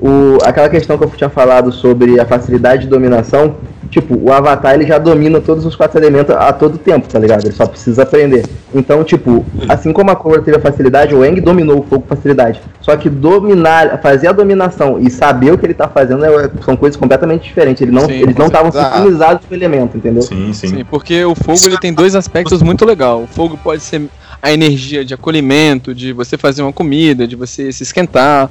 O, aquela questão que eu tinha falado sobre a facilidade de dominação, tipo, o Avatar ele já domina todos os quatro elementos a todo tempo, tá ligado? Ele só precisa aprender. Então, tipo, assim como a Korra teve a facilidade, o Eng dominou o fogo com facilidade. Só que dominar, fazer a dominação e saber o que ele tá fazendo é- são coisas completamente diferentes. Ele não, Sim, eles não estavam certeza. sincronizados com o elemento, entendeu? Sim, sim. Sim, porque o fogo ele tem dois aspectos muito legais. O fogo pode ser a energia de acolhimento, de você fazer uma comida, de você se esquentar.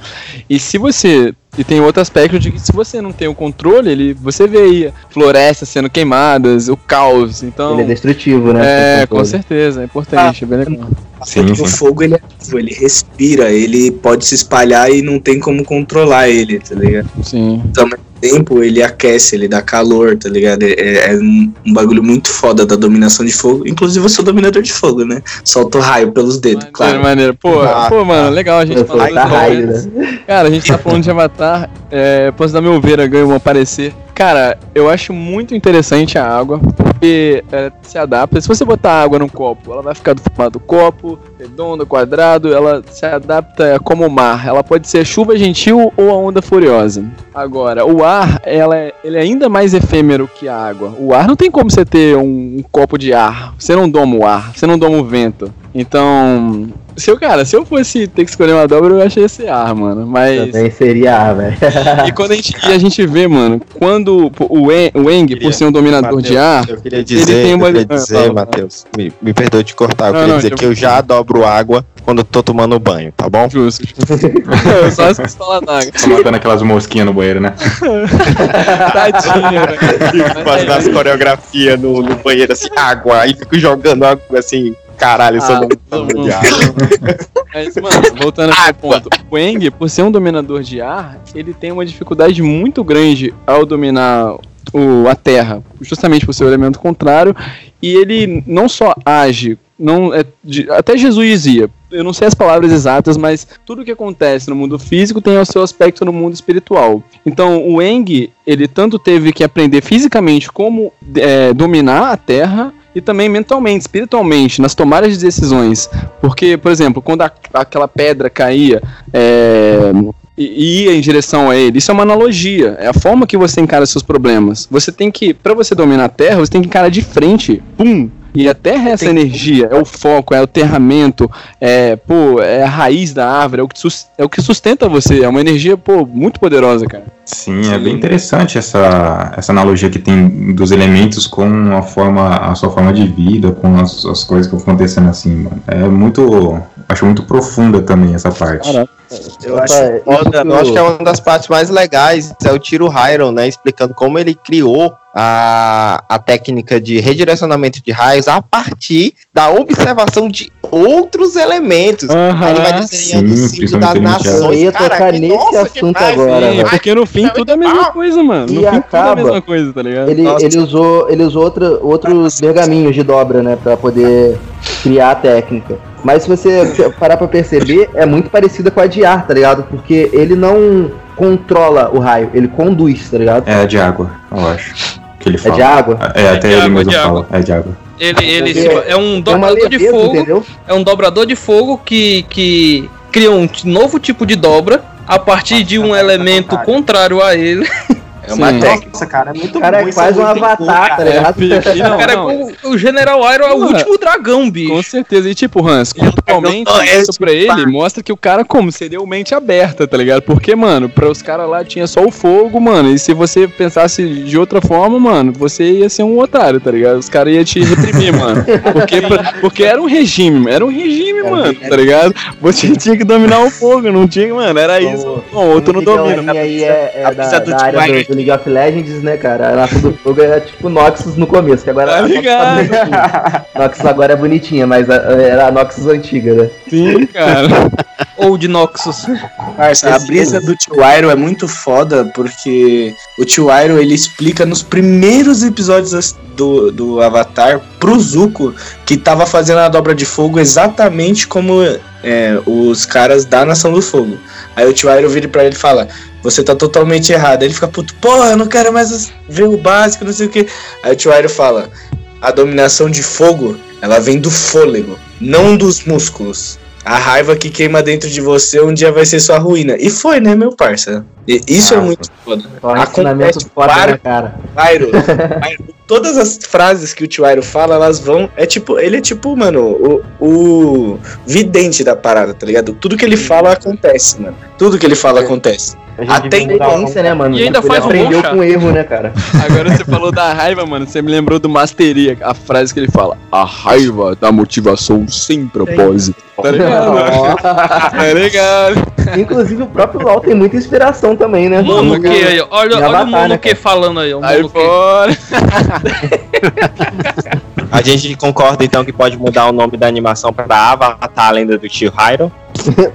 E se você e tem outro aspecto de que se você não tem o controle, ele você vê aí florestas sendo queimadas, o caos. Então Ele é destrutivo, né? é, com certeza, é importante, é bem legal. Sim, o sim. fogo ele é vivo, ele respira, ele pode se espalhar e não tem como controlar ele, tá ligado? Sim. Ao mesmo tempo ele aquece, ele dá calor, tá ligado? É, é um, um bagulho muito foda da dominação de fogo. Inclusive eu sou dominador de fogo, né? Solto raio pelos dedos, Maneiro, claro. maneiro. Pô, Ah, pô, mano, legal a gente falar raio, né? Cara, a gente tá falando de Avatar, é, posso dar meu ver a ganho um aparecer. Cara, eu acho muito interessante a água, porque é, se adapta. Se você botar água num copo, ela vai ficar do formato do copo, redondo, quadrado, ela se adapta como o mar. Ela pode ser chuva gentil ou a onda furiosa. Agora, o ar, ela é, ele é ainda mais efêmero que a água. O ar não tem como você ter um, um copo de ar. Você não doma o ar, você não doma o vento. Então, se eu, cara, se eu fosse ter que escolher uma dobra, eu achei esse ar, mano. Mas. Também seria A, velho. E quando a gente, e a gente vê, mano, quando o En- o Eng, por ser um dominador de ar, Eu queria Ele dizer, tem uma- eu queria Ah, dizer, fala. Matheus, me, me perdoe te cortar, eu Não, queria não, dizer eu- que eu já dobro água quando eu tô tomando banho, tá bom? justo. Só as pistolas d'água. Tá matando aquelas mosquinhas no banheiro, né? Tadinha, velho. Fazendo as coreografias no, no banheiro, assim, água, aí fico jogando água, assim, caralho, sou Ah, dominador não. de água. Mas, mano, voltando ao ponto. O Eng, por ser um dominador de ar, ele tem uma dificuldade muito grande ao dominar o, a Terra, justamente por ser o elemento contrário, e ele não só age, não é, de- até Jesus dizia, eu não sei as palavras exatas, mas tudo que acontece no mundo físico tem o seu aspecto no mundo espiritual. Então, o Eng, ele tanto teve que aprender fisicamente como é, dominar a Terra, e também mentalmente, espiritualmente, nas tomadas de decisões. Porque, por exemplo, quando a- aquela pedra caía é, e ia em direção a ele, isso é uma analogia. É a forma que você encara seus problemas. Você tem que, para você dominar a Terra, você tem que encarar de frente. Pum! E a Terra é essa energia, é o foco, é o terramento, é, pô, é a raiz da árvore, é o que, é o que sustenta você. É uma energia, pô, muito poderosa, cara. Sim, é bem interessante essa, essa analogia que tem dos elementos com a forma, a sua forma de vida, com as, as coisas que vão acontecendo assim, mano. É muito. Acho muito profunda também essa parte. Eu acho, que eu acho o- que é uma das partes mais legais, é o Tiro Hyron, né, explicando como ele criou a, a técnica de redirecionamento de raios a partir da observação de outros elementos. Aí ele vai desenhando o sim, símbolo das nações. Eu ia tocar que nesse nossa, assunto demais, agora, Sim, velho. porque no fim tudo é a mesma coisa, mano. No E fim tudo é a acaba- mesma coisa, tá ligado? Ele, Nossa. ele usou, ele usou outra, outros pergaminhos de dobra, né, pra poder criar a técnica. Mas se você parar pra perceber, é muito parecida com a de ar, tá ligado? Porque ele não controla o raio, ele conduz, tá ligado? É de água, eu acho. Que ele É fala. de água. É, até de ele água, mesmo de fala. É de água. Ele, ele se- é um dobrador de leveza, fogo. entendeu? É um dobrador de fogo que, que cria um novo tipo de dobra a partir de um elemento contrário a ele. É uma Sim. técnica. Nossa, cara, é muito O cara bom. é é quase um avatar, bom, tá ligado? E não, Cara, não, o, o General Iron é o último dragão, bicho. Com certeza. E tipo, Hans, culturalmente, é isso pra ele mostra que o cara, como, seria o mente aberta, tá ligado? Porque, mano, pra os caras lá tinha só o fogo, mano. E se você pensasse de outra forma, mano, você ia ser um otário, tá ligado? Os caras iam te reprimir, mano. Porque, pra- porque era um regime, era um regime, mano, tá ligado? Você tinha que dominar o fogo, não tinha, mano, era isso. Bom, outro não domina. aí é, é a da, área do, do League of Legends, né, cara? A Nação do Fogo é tipo Noxus no começo, que agora Tá Noxus ligado. bonitinha. Noxus agora é bonitinha, mas era a Noxus antiga, né? Sim, cara. Ou de Noxus. Parça, a brisa do Tio Iroh é muito foda porque o Tio Iroh ele explica nos primeiros episódios do, do Avatar pro Zuko que tava fazendo a dobra de fogo exatamente como é, os caras da Nação do Fogo. Aí o Tio vira pra ele e fala: Você tá totalmente errado. Aí ele fica puto, porra, eu não quero mais ver o básico, não sei o que. Aí o Tio fala: A dominação de fogo ela vem do fôlego, não dos músculos. A raiva que queima dentro de você um dia vai ser sua ruína. E foi, né, meu parça? E isso é Nossa. muito foda. Um Acontece foda, cara? Tyro, Tyro, todas as frases que o Tio Iroh fala, elas vão. É tipo, ele é tipo, mano, o, o vidente da parada, tá ligado? Tudo que ele fala acontece, mano. Tudo que ele fala acontece. A gente Até Experiência, né, mano? E ainda Ele faz um aprendeu chá. com erro, né, cara? Agora você falou da raiva, mano. Você me lembrou do Masteria, a frase que ele fala: A raiva da motivação sem propósito. Tá ligado? tá ligado? Inclusive o próprio LoL tem muita inspiração também, né? Mano, que aí, olha, olha Avatar, o Mono né, que falando aí, o fora. A gente concorda então que pode mudar o nome da animação para Avatar, a lenda do Tio Hyro.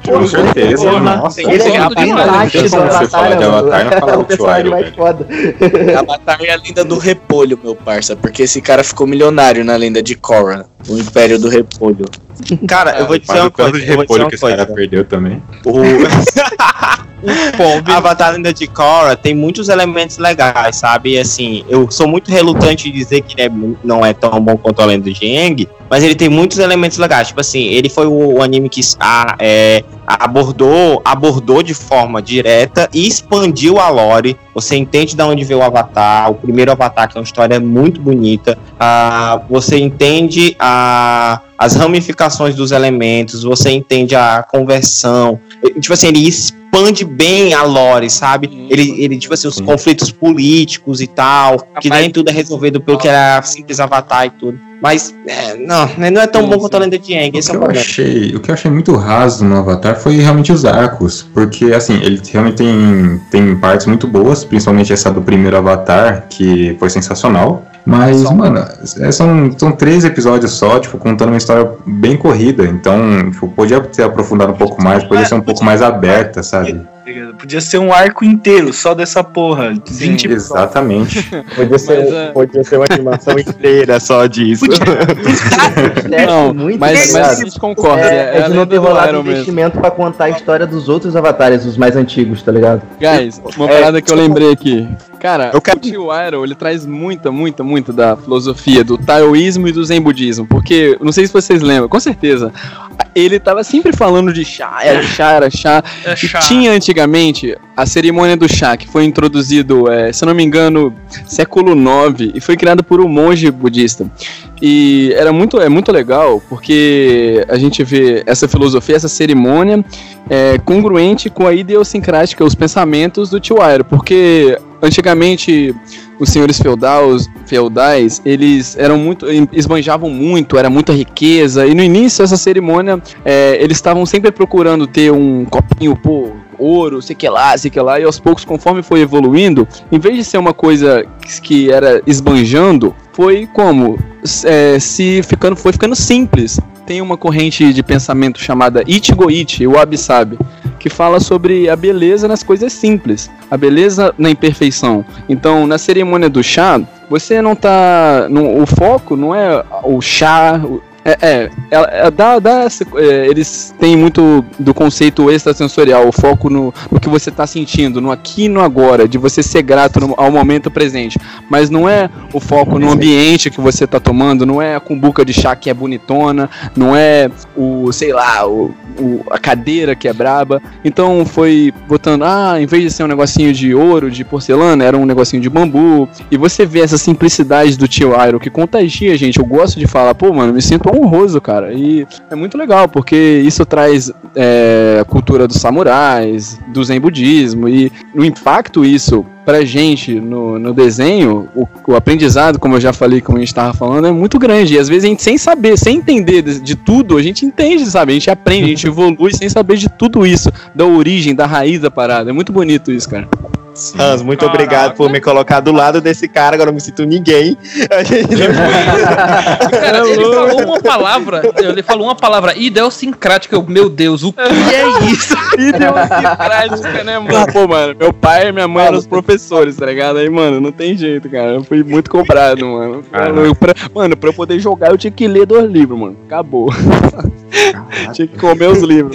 Com certeza, mano. Nossa, é bem demais. baixo Não do tem como você falar de Avatar não falar o do Tio personagem Iroh, mais velho. foda. Avatar é a lenda do repolho, meu parça. Porque esse cara ficou milionário na lenda de Korra, o Império do Repolho. Cara, eu vou dizer Mas uma coisa. de dizer repolho uma que esse cara coisa. perdeu também. O Avatar Lenda de Korra tem muitos elementos legais, sabe? E, assim, eu sou muito relutante em dizer que ele é não é tão bom quanto a Lenda de Aang, mas ele tem muitos elementos legais. Tipo assim, ele foi o, o anime que ah, é, abordou, abordou de forma direta e expandiu a lore. Você entende de onde veio o Avatar, o primeiro Avatar, que é uma história muito bonita. Ah, você entende a, as ramificações dos elementos, você entende a conversão. Tipo assim, ele expande bem a lore, sabe? Ele, ele tipo assim, os conflitos políticos e tal, que nem tudo é resolvido pelo que era simples Avatar e tudo. Mas, é, não, não é tão Sim, bom quanto a Lenda de Aang, O esse que, é o eu problema. achei, o que eu achei muito raso no Avatar foi realmente os arcos. Porque, assim, ele realmente tem, tem partes muito boas, principalmente essa do primeiro Avatar, que foi sensacional. Mas, mano, é, são, são três episódios só, tipo, contando uma história bem corrida. Então, tipo, podia ter aprofundado um pouco mais, podia ser um pouco mais aberta, sabe? Podia ser um arco inteiro só dessa porra. 20 episódios. Exatamente. Podia ser, Mas, é- podia ser uma animação inteira só disso. Não, muito mas, ligado. mas a gente concorda. É, É, é é não ter do rolado Iron mesmo. investimento pra contar a história dos outros avatares, os mais antigos, tá ligado? Guys, uma É, parada que eu lembrei aqui. Cara, Eu quero- o tio Iroh, ele traz muita, muita, muita da filosofia do taoísmo e do zen budismo. Porque, não sei se vocês lembram, com certeza, ele tava sempre falando de chá, era chá, era chá. É E chato. tinha antigamente antigamente, a cerimônia do chá, que foi introduzido, é, se não me engano, século IX, e foi criada por um monge budista. E era muito, é muito legal, porque a gente vê essa filosofia, essa cerimônia, é, congruente com a idiosincrática, os pensamentos do tio Aero, porque antigamente os senhores feudais, feudais, eles eram muito, esbanjavam muito, era muita riqueza, e no início dessa cerimônia, é, eles estavam sempre procurando ter um copinho, pô, ouro, sei que lá, sei que lá, e aos poucos, conforme foi evoluindo, em vez de ser uma coisa que era esbanjando, foi como? É, se ficando, foi ficando simples. Tem uma corrente de pensamento chamada Ichigo Ichi, o Wabi-Sabi, que fala sobre a beleza nas coisas simples, a beleza na imperfeição. Então, na cerimônia do chá, você não tá. No, o foco não é o chá, é, é, é, é dá, dá é, eles têm muito do conceito extrasensorial, o foco no, no que você está sentindo, no aqui e no agora, de você ser grato no, ao momento presente. Mas não é o foco no ambiente que você está tomando, não é a cumbuca de chá que é bonitona, não é o, sei lá, o, o, a cadeira que é braba. Então foi botando, ah, em vez de ser um negocinho de ouro, de porcelana, era um negocinho de bambu. E você vê essa simplicidade do tio Airo que contagia, gente. Eu gosto de falar, pô, mano, me sinto honroso, cara. E é muito legal, porque isso traz é, a cultura dos samurais, do zen budismo, e o impacto isso pra gente no, no desenho, o, o, aprendizado, como eu já falei, como a gente tava falando, é muito grande. E às vezes a gente, sem saber, sem entender de, de tudo, a gente entende, sabe? A gente aprende, a gente evolui sem saber de tudo isso, da origem, da raiz da parada. É muito bonito isso, cara. Hans, muito Caraca. obrigado por me colocar do lado desse cara, agora eu não me sinto ninguém. cara, ele falou uma palavra, ele falou uma palavra idiosincrática, eu, meu Deus, o que é isso? idiosincrática, né, mano? Pô, mano, meu pai e minha mãe eram os professores, tá ligado? Aí, mano, não tem jeito, cara, eu fui muito comprado, mano. Eu, pra, mano, pra eu poder jogar eu tinha que ler dois livros, mano, acabou. tinha que comer os livros.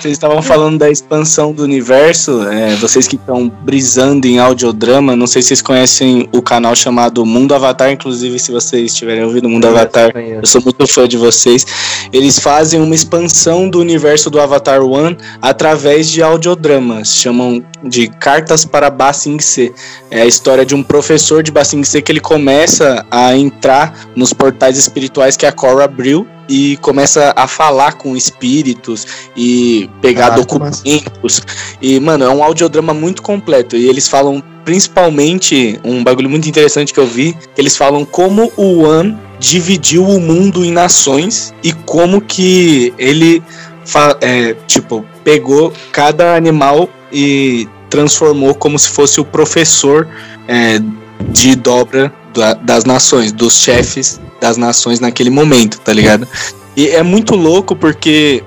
Vocês estavam falando da expansão do universo, é, vocês que estão brisando em audiodrama. Não sei se vocês conhecem o canal chamado Mundo Avatar, inclusive se vocês estiverem ouvindo Mundo eu Avatar, conheço. eu sou muito fã de vocês. Eles fazem uma expansão do universo do Avatar One através de audiodramas, chamam de Cartas para Ba Sing Se. É a história de um professor de Ba Sing Se que ele começa a entrar nos portais espirituais que a Korra abriu e começa a falar com espíritos e pegar ah, documentos. E, mano, é um audiodrama muito completo. E eles falam principalmente um bagulho muito interessante que eu vi, que eles falam como o One dividiu o mundo em nações e como que ele é, tipo pegou cada animal e transformou como se fosse o professor é, de dobra da, das nações, dos chefes das nações naquele momento, tá ligado? E é muito louco porque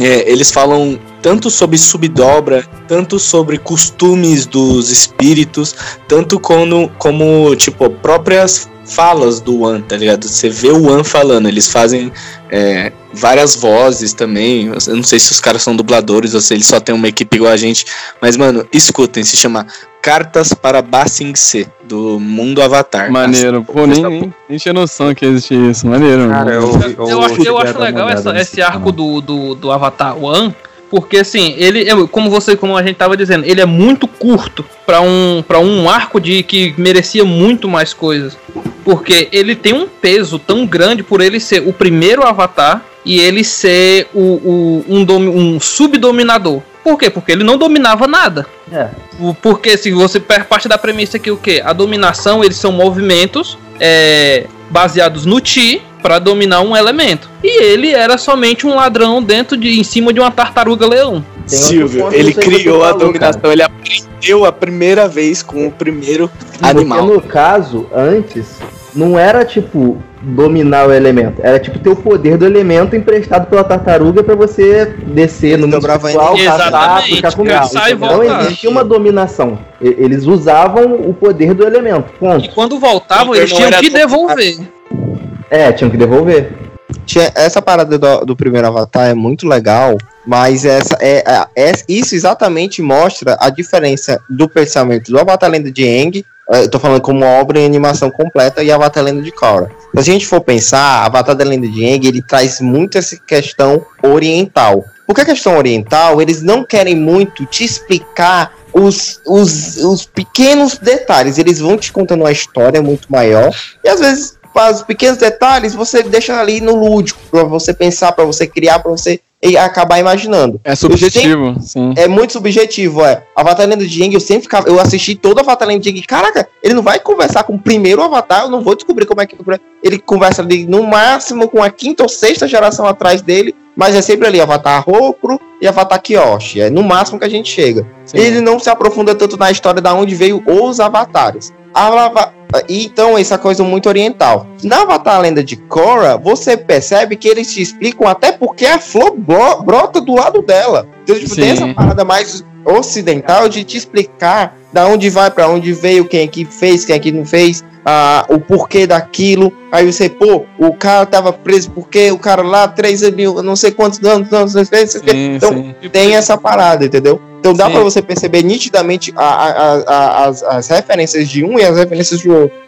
é, eles falam tanto sobre subdobra, tanto sobre costumes dos espíritos, tanto como, como tipo, próprias falas do One, tá ligado? Você vê o One falando, eles fazem é, várias vozes também. Eu não sei se os caras são dubladores ou se eles só tem uma equipe igual a gente, mas, mano, escutem, se chama Cartas para Basing C, do Mundo Avatar. Maneiro, pô, nem, nem, nem tinha noção que existia isso, maneiro. Cara, eu, eu, eu, acho, eu acho legal essa, esse arco do, do, do Avatar One porque assim, ele é, como você, como a gente tava dizendo, ele é muito curto para um para um arco de que merecia muito mais coisas. Porque ele tem um peso tão grande por ele ser o primeiro avatar e ele ser o, o um, dom, um subdominador. Por quê? Porque ele não dominava nada. É. Porque se você parte da premissa que o que a dominação eles são movimentos é, baseados no Ti para dominar um elemento. E ele era somente um ladrão dentro de em cima de uma tartaruga leão. Silvio, ele criou a dominação, cara. ele aprendeu a primeira vez com o primeiro animal. Porque no caso, antes, não era tipo dominar o elemento, era tipo ter o poder do elemento emprestado pela tartaruga para você descer no mundo espiritual, caçar, ficar com Então existia uma dominação. Eles usavam o poder do elemento. Ponto. E quando voltavam, eles tinham que devolver. É, tinham que devolver. Essa parada do, do primeiro Avatar é muito legal, mas essa é, é, é, isso exatamente mostra a diferença do pensamento do Avatar Lenda de Aang eu tô falando como obra em animação completa e Avatar Lenda de Korra. Se a gente for pensar, Avatar da Lenda de Aang, ele traz muito essa questão oriental. Porque a questão oriental, eles não querem muito te explicar os, os, os pequenos detalhes. Eles vão te contando uma história muito maior. E às vezes, para os pequenos detalhes, você deixa ali no lúdico, para você pensar, para você criar, para você acabar imaginando. É subjetivo, sim. É muito subjetivo, é. Avatar Lenda de Aang, eu sempre ficava. Eu assisti todo Avatar Lenda de. Caraca, ele não vai conversar com o primeiro Avatar, eu não vou descobrir como é que. Ele conversa ali no máximo com a quinta ou sexta geração atrás dele, mas é sempre ali Avatar Rokuro e Avatar Kyoshi. É no máximo que a gente chega. Sim. Ele não se aprofunda tanto na história da onde veio os avatares. Ava- Então, essa coisa muito oriental. Na Avatar Lenda de Korra, você percebe que eles te explicam até porque a flor bro- brota do lado dela. Então, tipo, tem essa parada mais ocidental de te explicar da onde vai, pra onde veio, quem é que fez, quem é que não fez, ah, o porquê daquilo. Aí você, pô, o cara tava preso porque o cara lá, 3 mil, não sei quantos anos, não sei, não sei o quê. Sim, Então, sim. tem essa parada, entendeu? Então dá Sim. pra você perceber nitidamente a- a- a- a- as, as referências de um e as referências do outro.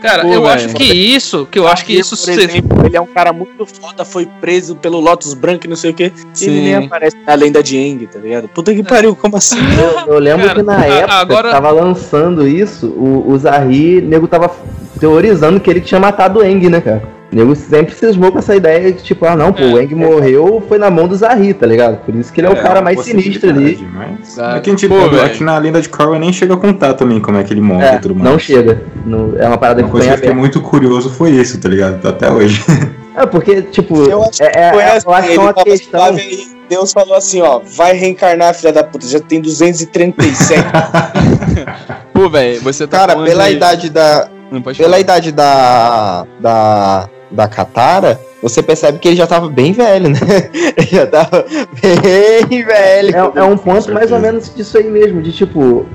Cara, Pô, eu velho. acho que isso, que eu acho que isso por exemplo, ele é um cara muito foda, foi preso pelo Lotus Branco e não sei o que. E ele Sim. nem aparece na lenda de Aang, tá ligado? Puta que pariu, como assim? Eu, eu lembro Cara, que na a- época agora- que tava lançando isso, o, o Zahri, o nego tava teorizando que ele tinha matado o Eng, né, cara? O nego sempre cismou com essa ideia de tipo, ah não, pô, o Eng morreu, foi na mão do Zahri, tá ligado? Por isso que ele é, o cara uma mais sinistro ali. Mas Ah, é que a gente, pô, aqui na lenda de Korra nem chega a contar também como é que ele morre É, e tudo mais. não chega. No- é uma parada Uma que coisa que eu fiquei muito curioso foi isso, tá ligado? Até hoje. É, porque, tipo, Eu acho é, é, Foi é, assim, eu acho que é ele uma tava questão. e Deus falou assim, ó, vai reencarnar, filha da puta, já tem 237. Pô, velho, você tá Cara, pela de- idade da. Não pode Pela falar. idade da. da. Da Katara, você percebe que ele já tava bem velho, né? Ele já tava bem velho. É, é um ponto mais ou menos disso aí mesmo, de tipo,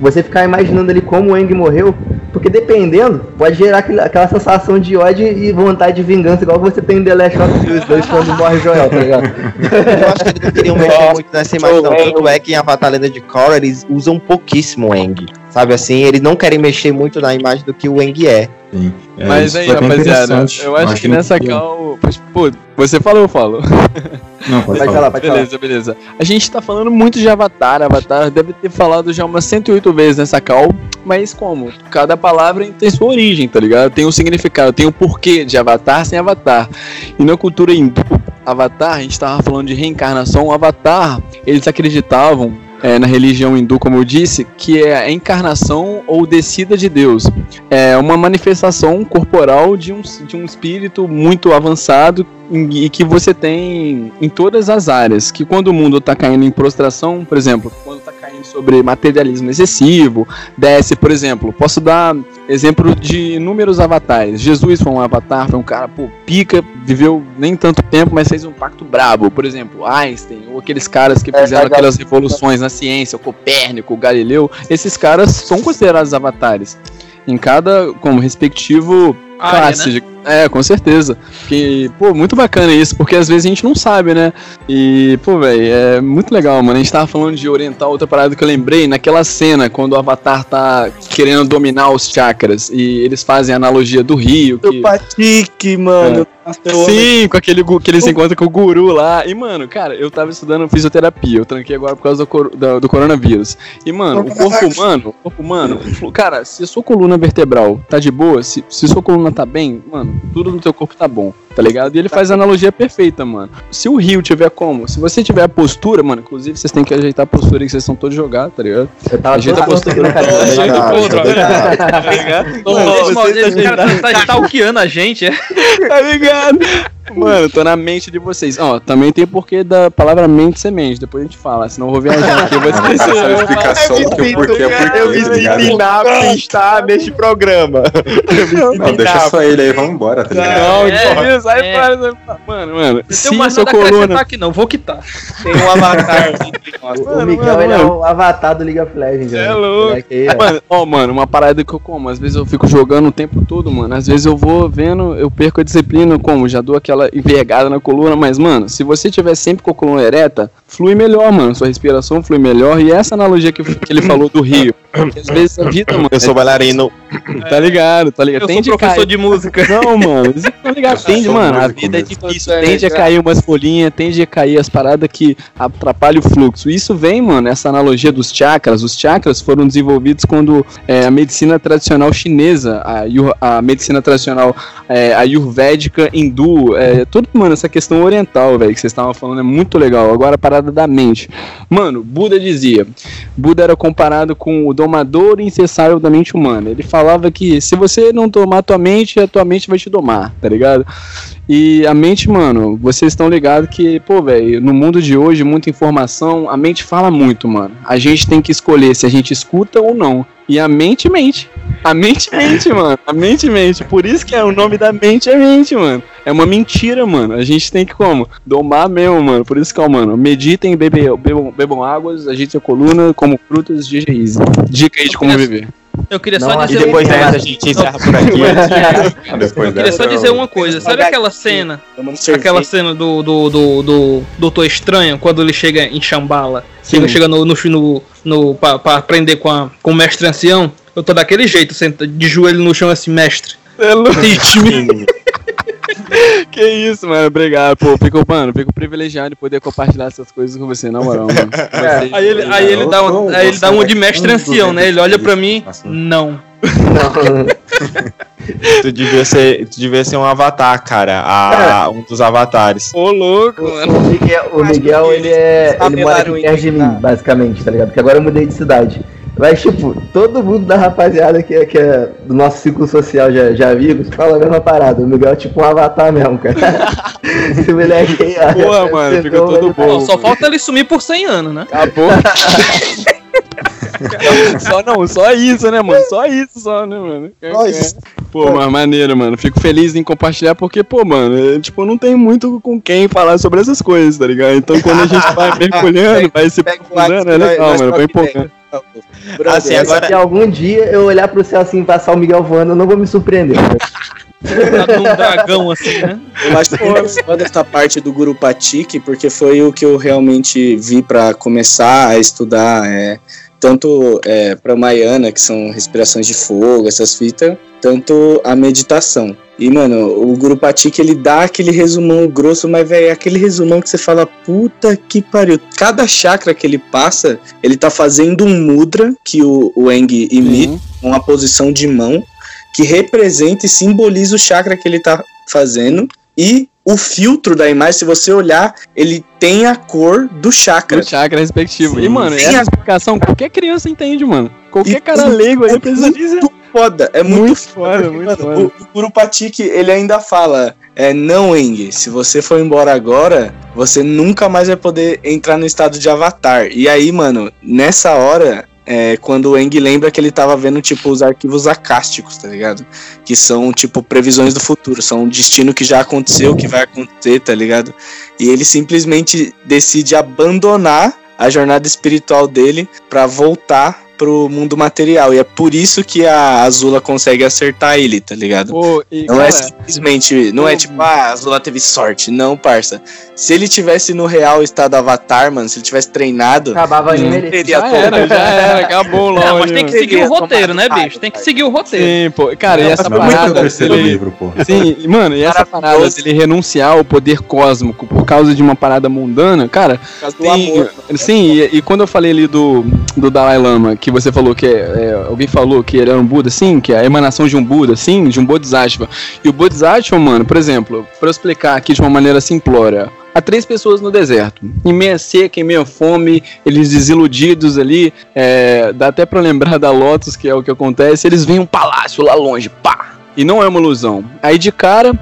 você ficar imaginando ali como o Eng morreu, porque dependendo, pode gerar aquela sensação de ódio e vontade de vingança, igual você tem em The Last of Us 2 quando morre o Joel, tá ligado? Eu acho que eles não queriam mexer muito nessa imagem, não. Tanto é que em Avatar Lenda de Korra eles usam pouquíssimo o Eng. Sabe assim, eles não querem mexer muito na imagem do que o Eng é. Sim. É, Mas isso aí, rapaziada, eu acho que nessa cal. Pô, você falou, eu falo. Não, pode, Pode falar. falar, pode falar. Beleza, beleza. A gente tá falando muito de Avatar. Avatar deve ter falado já umas 108 vezes nessa call. Mas como? Cada palavra tem sua origem, tá ligado? Tem um significado, tem o porquê de Avatar sem Avatar. E na cultura hindu, Avatar, a gente tava falando de reencarnação. Avatar, eles acreditavam. É, na religião hindu, como eu disse, que é a encarnação ou descida de Deus. É uma manifestação corporal de um, de um espírito muito avançado e que você tem em todas as áreas. Que quando o mundo está caindo em prostração, por exemplo, quando está sobre materialismo excessivo, desce, por exemplo, posso dar exemplo de inúmeros avatares. Jesus foi um avatar, foi um cara, pô, pica, viveu nem tanto tempo, mas fez um pacto brabo. Por exemplo, Einstein, ou aqueles caras que fizeram aquelas revoluções na ciência, o Copérnico, o Galileu, esses caras são considerados avatares. Em cada, como respectivo Área, classe. né? de- é, com certeza. Que, pô, muito bacana isso, porque às vezes a gente não sabe, né? E, pô, velho, é muito legal, mano. A gente tava falando de oriental, outra parada que eu lembrei, naquela cena, quando o Avatar tá querendo dominar os chakras, e eles fazem a analogia do rio, que... O Patique, mano. Nossa, Sim, com aquele que eles encontram com o guru lá. E, mano, cara, eu tava estudando fisioterapia. Eu tranquei agora por causa do, cor- da- do coronavírus. E, mano, o corpo humano, o corpo humano, cara, se a sua coluna vertebral tá de boa, se, se sua coluna tá bem, mano, tudo no teu corpo tá bom, tá ligado? E ele faz a analogia perfeita, mano. Se o rio tiver como, se você tiver a postura, mano, inclusive vocês têm que ajeitar a postura aí que vocês estão todos jogados, tá ligado? Eu tava Ajeita a postura. Ajeita postura. Tá tá, tá stalkeando a gente, é? Tá ligado? Mano, tô na mente de vocês. Ó, também tem o porquê da palavra mente semente. Depois a gente fala, senão eu vou viajar aqui. Eu vou esquecer. Essa explicação do que o porquê é porquê, Eu me tá sinto inapto em estar neste programa. Não, deixa só ele aí, vamos embora, tá? Não, É, isso, aí é. para, sai fora. Mano, mano, se tenho mais sua nada a acrescentar coluna... aqui não, vou quitar. Tem um avatar. O Miguel, ele é o avatar do League of Legends. É né? louco. Ó. Mano, ó, mano, uma parada que eu como, às vezes eu fico jogando o tempo todo, mano. Às vezes eu vou vendo, eu perco a disciplina, como? Já dou aquela envergada na coluna, mas, mano, se você tiver sempre com a coluna ereta, flui melhor, mano. Sua respiração flui melhor. E essa analogia que, que ele falou do rio. às vezes a vida, mano. Eu sou bailarino. Tá ligado, tá ligado. Eu Tende sou professor de música. Não, mano, vocês estão ligados? Tende, mano, a vida é difícil. Tende a cair umas folhinhas, tende a cair as paradas que atrapalham o fluxo. Isso vem, mano, essa analogia dos chakras. Os chakras foram desenvolvidos quando é, a medicina tradicional chinesa, a, a medicina tradicional é, ayurvédica, hindu, é, tudo, mano, essa questão oriental, velho, que vocês estavam falando é muito legal. Agora a parada da mente. Mano, Buda dizia: Buda era comparado com o domador incessável da mente humana. Ele falava que se você não tomar tua mente, a tua mente vai te domar, tá ligado? E a mente, mano, vocês estão ligados que, pô, velho, no mundo de hoje, muita informação, a mente fala muito, mano. A gente tem que escolher se a gente escuta ou não. E a mente mente. A mente mente, mano. A mente mente. Por isso que é o nome da mente é mente, mano. É uma mentira, mano. A gente tem que como? Domar mesmo, mano. Por isso que, ó, mano, meditem, bebam, bebam, bebam águas, agitem a coluna, como frutas, Easy. Dica aí de como viver. Eu queria Não, só e dizer depois uma dessa a gente encerra por aqui. Depois Eu queria só dizer uma coisa. Sabe aquela cena? Aquela cena do, do, do, do Doutor Estranho, quando ele chega em Shambhala, Sim. chega, chega no, no, no, no pra, pra aprender com, a, com o mestre ancião, eu tô daquele jeito, senta de joelho no chão assim, mestre. Teach me. Que isso, mano. Obrigado, pô. Fico, mano, fico privilegiado de poder compartilhar essas coisas com você, na moral, mano. Aí ele, aí ele dá, um, aí ele dá uma de mestre ancião, né? Ele olha pra mim, não. tu, devia ser, tu devia ser um avatar, cara. A, um dos avatares. Ô, louco, mano. O Miguel, o Miguel, ele é. Ele mora aqui perto de em- mim, basicamente, tá ligado? Porque agora eu mudei de cidade. Mas, tipo, todo mundo da rapaziada que é, que é do nosso ciclo social já, já viu, fala a mesma parada. O Miguel é tipo um avatar mesmo, cara. Esse moleque aí, ó, mano, fica todo bom. Só falta ele sumir por 100 anos, né? Acabou. só não, só isso, né, mano? Só isso, só, né, mano? Só isso. Pô, mas maneiro, mano. Fico feliz em compartilhar porque, pô, mano, é, tipo, não tem muito com quem falar sobre essas coisas, tá ligado? Então quando a gente vai mergulhando, vai se Pega aprofundando, é legal, nós- mano. Vai empolgando. Brother, Assim, agora- Se algum dia eu olhar pro céu assim e passar o Miguel voando, eu não vou me surpreender. Tá num dragão assim, né? Eu acho muito foda essa parte do Guru Patik, porque foi o que eu realmente vi pra começar a estudar, é, tanto é, para Maiana, que são respirações de fogo, essas fitas, tanto a meditação. E, mano, o Guru Patik, ele dá aquele resumão grosso, mas, velho, é aquele resumão que você fala, puta que pariu. Cada chakra que ele passa, ele tá fazendo um mudra, que o, o Eng imita, uma posição de mão, que representa e simboliza o chakra que ele tá fazendo. E o filtro da imagem, se você olhar, ele tem a cor do chakra. Do chakra respectivo. E, Sim. mano, Sim, essa a- explicação qualquer criança entende, mano. Qualquer E cara leigo aí é precisa dizer. muito foda, é muito, Muito foda. foda, muito foda. O, o Guru Patik, ele ainda fala, é, não, Eng, se você for embora agora, você nunca mais vai poder entrar no estado de avatar. E aí, mano, nessa hora, é quando o Eng lembra que ele tava vendo, tipo, os arquivos acásticos, tá ligado? Que são, tipo, previsões do futuro, são um destino que já aconteceu, que vai acontecer, tá ligado? E ele simplesmente decide abandonar a jornada espiritual dele pra voltar pro mundo material. E é por isso que a Azula consegue acertar ele, tá ligado? Pô, e, Não é cara, simplesmente, não é pô, tipo, ah, a Azula teve sorte. Não, parça. Se ele tivesse no real estado Avatar, mano, se ele tivesse treinado, Acabava ele não teria já todo- era, já era, acabou logo. Não, mas tem que seguir o roteiro, né, bicho? Tem que seguir o roteiro. Sim, pô. Cara, e essa Não, muito parada. o terceiro ele- livro, pô. Sim, e, mano, e essa parada dele renunciar ao poder cósmico por causa de uma parada mundana, cara, por causa do tem, amor. sim, e, e quando eu falei ali do, do Dalai Lama, que você falou que é, é, alguém falou que era um Buda, sim, que é a emanação de um Buda, sim, de um Bodhisattva. E o Bodhisattva, mano, por exemplo, eu explicar aqui de uma maneira simplória, há três pessoas no deserto, em meia seca, em meia fome, eles desiludidos ali, é, dá até pra lembrar da Lotus, que é o que acontece, eles veem um palácio lá longe, pá! E não é uma ilusão. Aí de cara,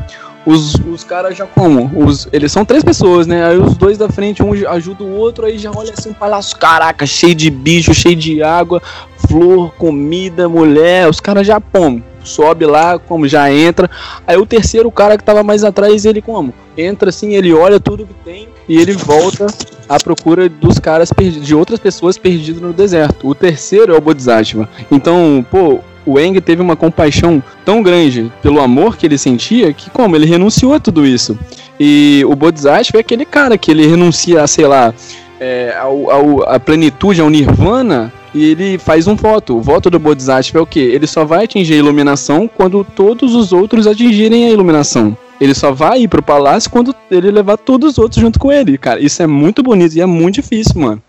os, os caras já como? Os, eles são três pessoas, né? Aí os dois da frente, um ajuda o outro, aí já olha assim, um palácio, caraca, cheio de bicho, cheio de água, flor, comida, mulher, os caras já pom, sobe lá, como já entra. Aí o terceiro cara que tava mais atrás, ele como? Entra assim, ele olha tudo que tem e ele volta à procura dos caras perdidos, de outras pessoas perdidas no deserto. O terceiro é o Bodhisattva. Então, pô, o Eng teve uma compaixão tão grande pelo amor que ele sentia que como ele renunciou a tudo isso. E o Bodhisattva é aquele cara que ele renuncia a, sei lá, é, ao, ao, a plenitude, ao nirvana, e ele faz um voto. O voto do Bodhisattva é o quê? Ele só vai atingir a iluminação quando todos os outros atingirem a iluminação. Ele só vai ir pro palácio quando ele levar todos os outros junto com ele, cara. Isso é muito bonito e é muito difícil, mano.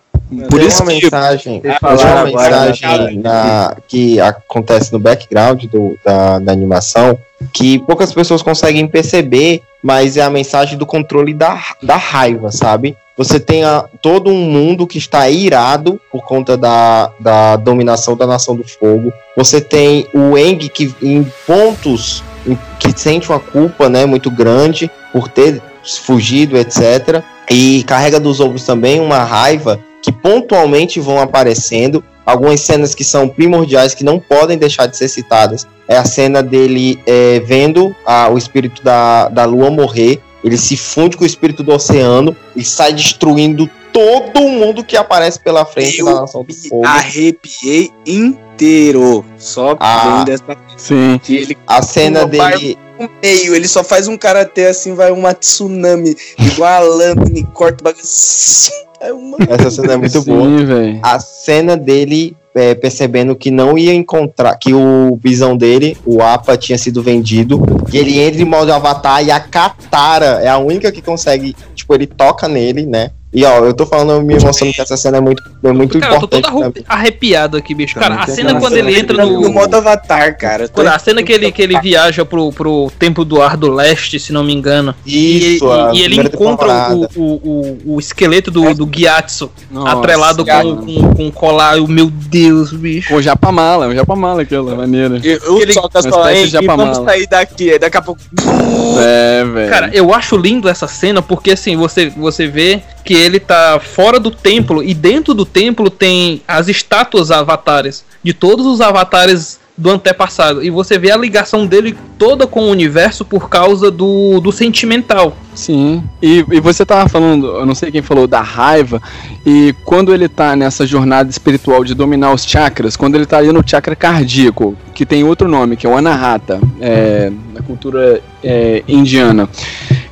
Por tem isso uma que mensagem, falaram uma mensagem na- que acontece no background do- da, da animação que poucas pessoas conseguem perceber, mas é a mensagem do controle da, da raiva, sabe? Você tem a- todo um mundo que está irado por conta da, da dominação da Nação do Fogo. Você tem o Eng que em pontos em- que sente uma culpa né, muito grande por ter fugido, etc. E carrega dos ombros também uma raiva que pontualmente vão aparecendo. Algumas cenas que são primordiais, que não podem deixar de ser citadas. É a cena dele é, vendo a- o espírito da, da lua morrer. Ele se funde com o espírito do oceano e sai destruindo todo mundo que aparece pela frente Eu da Nação do me Fogo. arrepiei inteiro. Só Ah. vendo essa Sim. que ele A cena dele. no meio, ele só faz um karatê assim, vai uma tsunami, igual a lâmina e corta o bagulho. É. Essa cena é muito boa. Sim, velho. a cena dele é, percebendo que não ia encontrar, que o visão dele, o APA, tinha sido vendido, e ele entra em modo avatar e a Katara é a única que consegue, tipo, ele toca nele, né? E ó, eu tô falando, me emocionando que essa cena é muito, é muito Cara, eu tô importante. todo arrepiado aqui, bicho. Cara, a cena quando ele entra no no. modo avatar, cara. Quando a cena que ele, que ele viaja pro, pro Templo do Ar do Leste, se não me engano. Isso, e, e, e ele encontra o, o, o, o esqueleto do, do Gyatso Nossa, atrelado cara. com, com, com colar. O Meu Deus, bicho. O Japamala, o Japamala aquela maneira. Eu, eu palavras, espécie de "Ei, vamos japamala." sair daqui. Aí daqui a pouco. É, velho. Cara, eu acho lindo essa cena porque assim, você, você vê que ele tá fora do templo e dentro do templo tem as estátuas avatares de todos os avatares do antepassado. E você vê a ligação dele toda com o universo por causa do, do sentimental. Sim. E, e você tava falando, eu não sei quem falou, da raiva. E quando ele tá nessa jornada espiritual de dominar os chakras, quando ele tá ali no chakra cardíaco, que tem outro nome, que é o Anahata, é, na cultura é, indiana.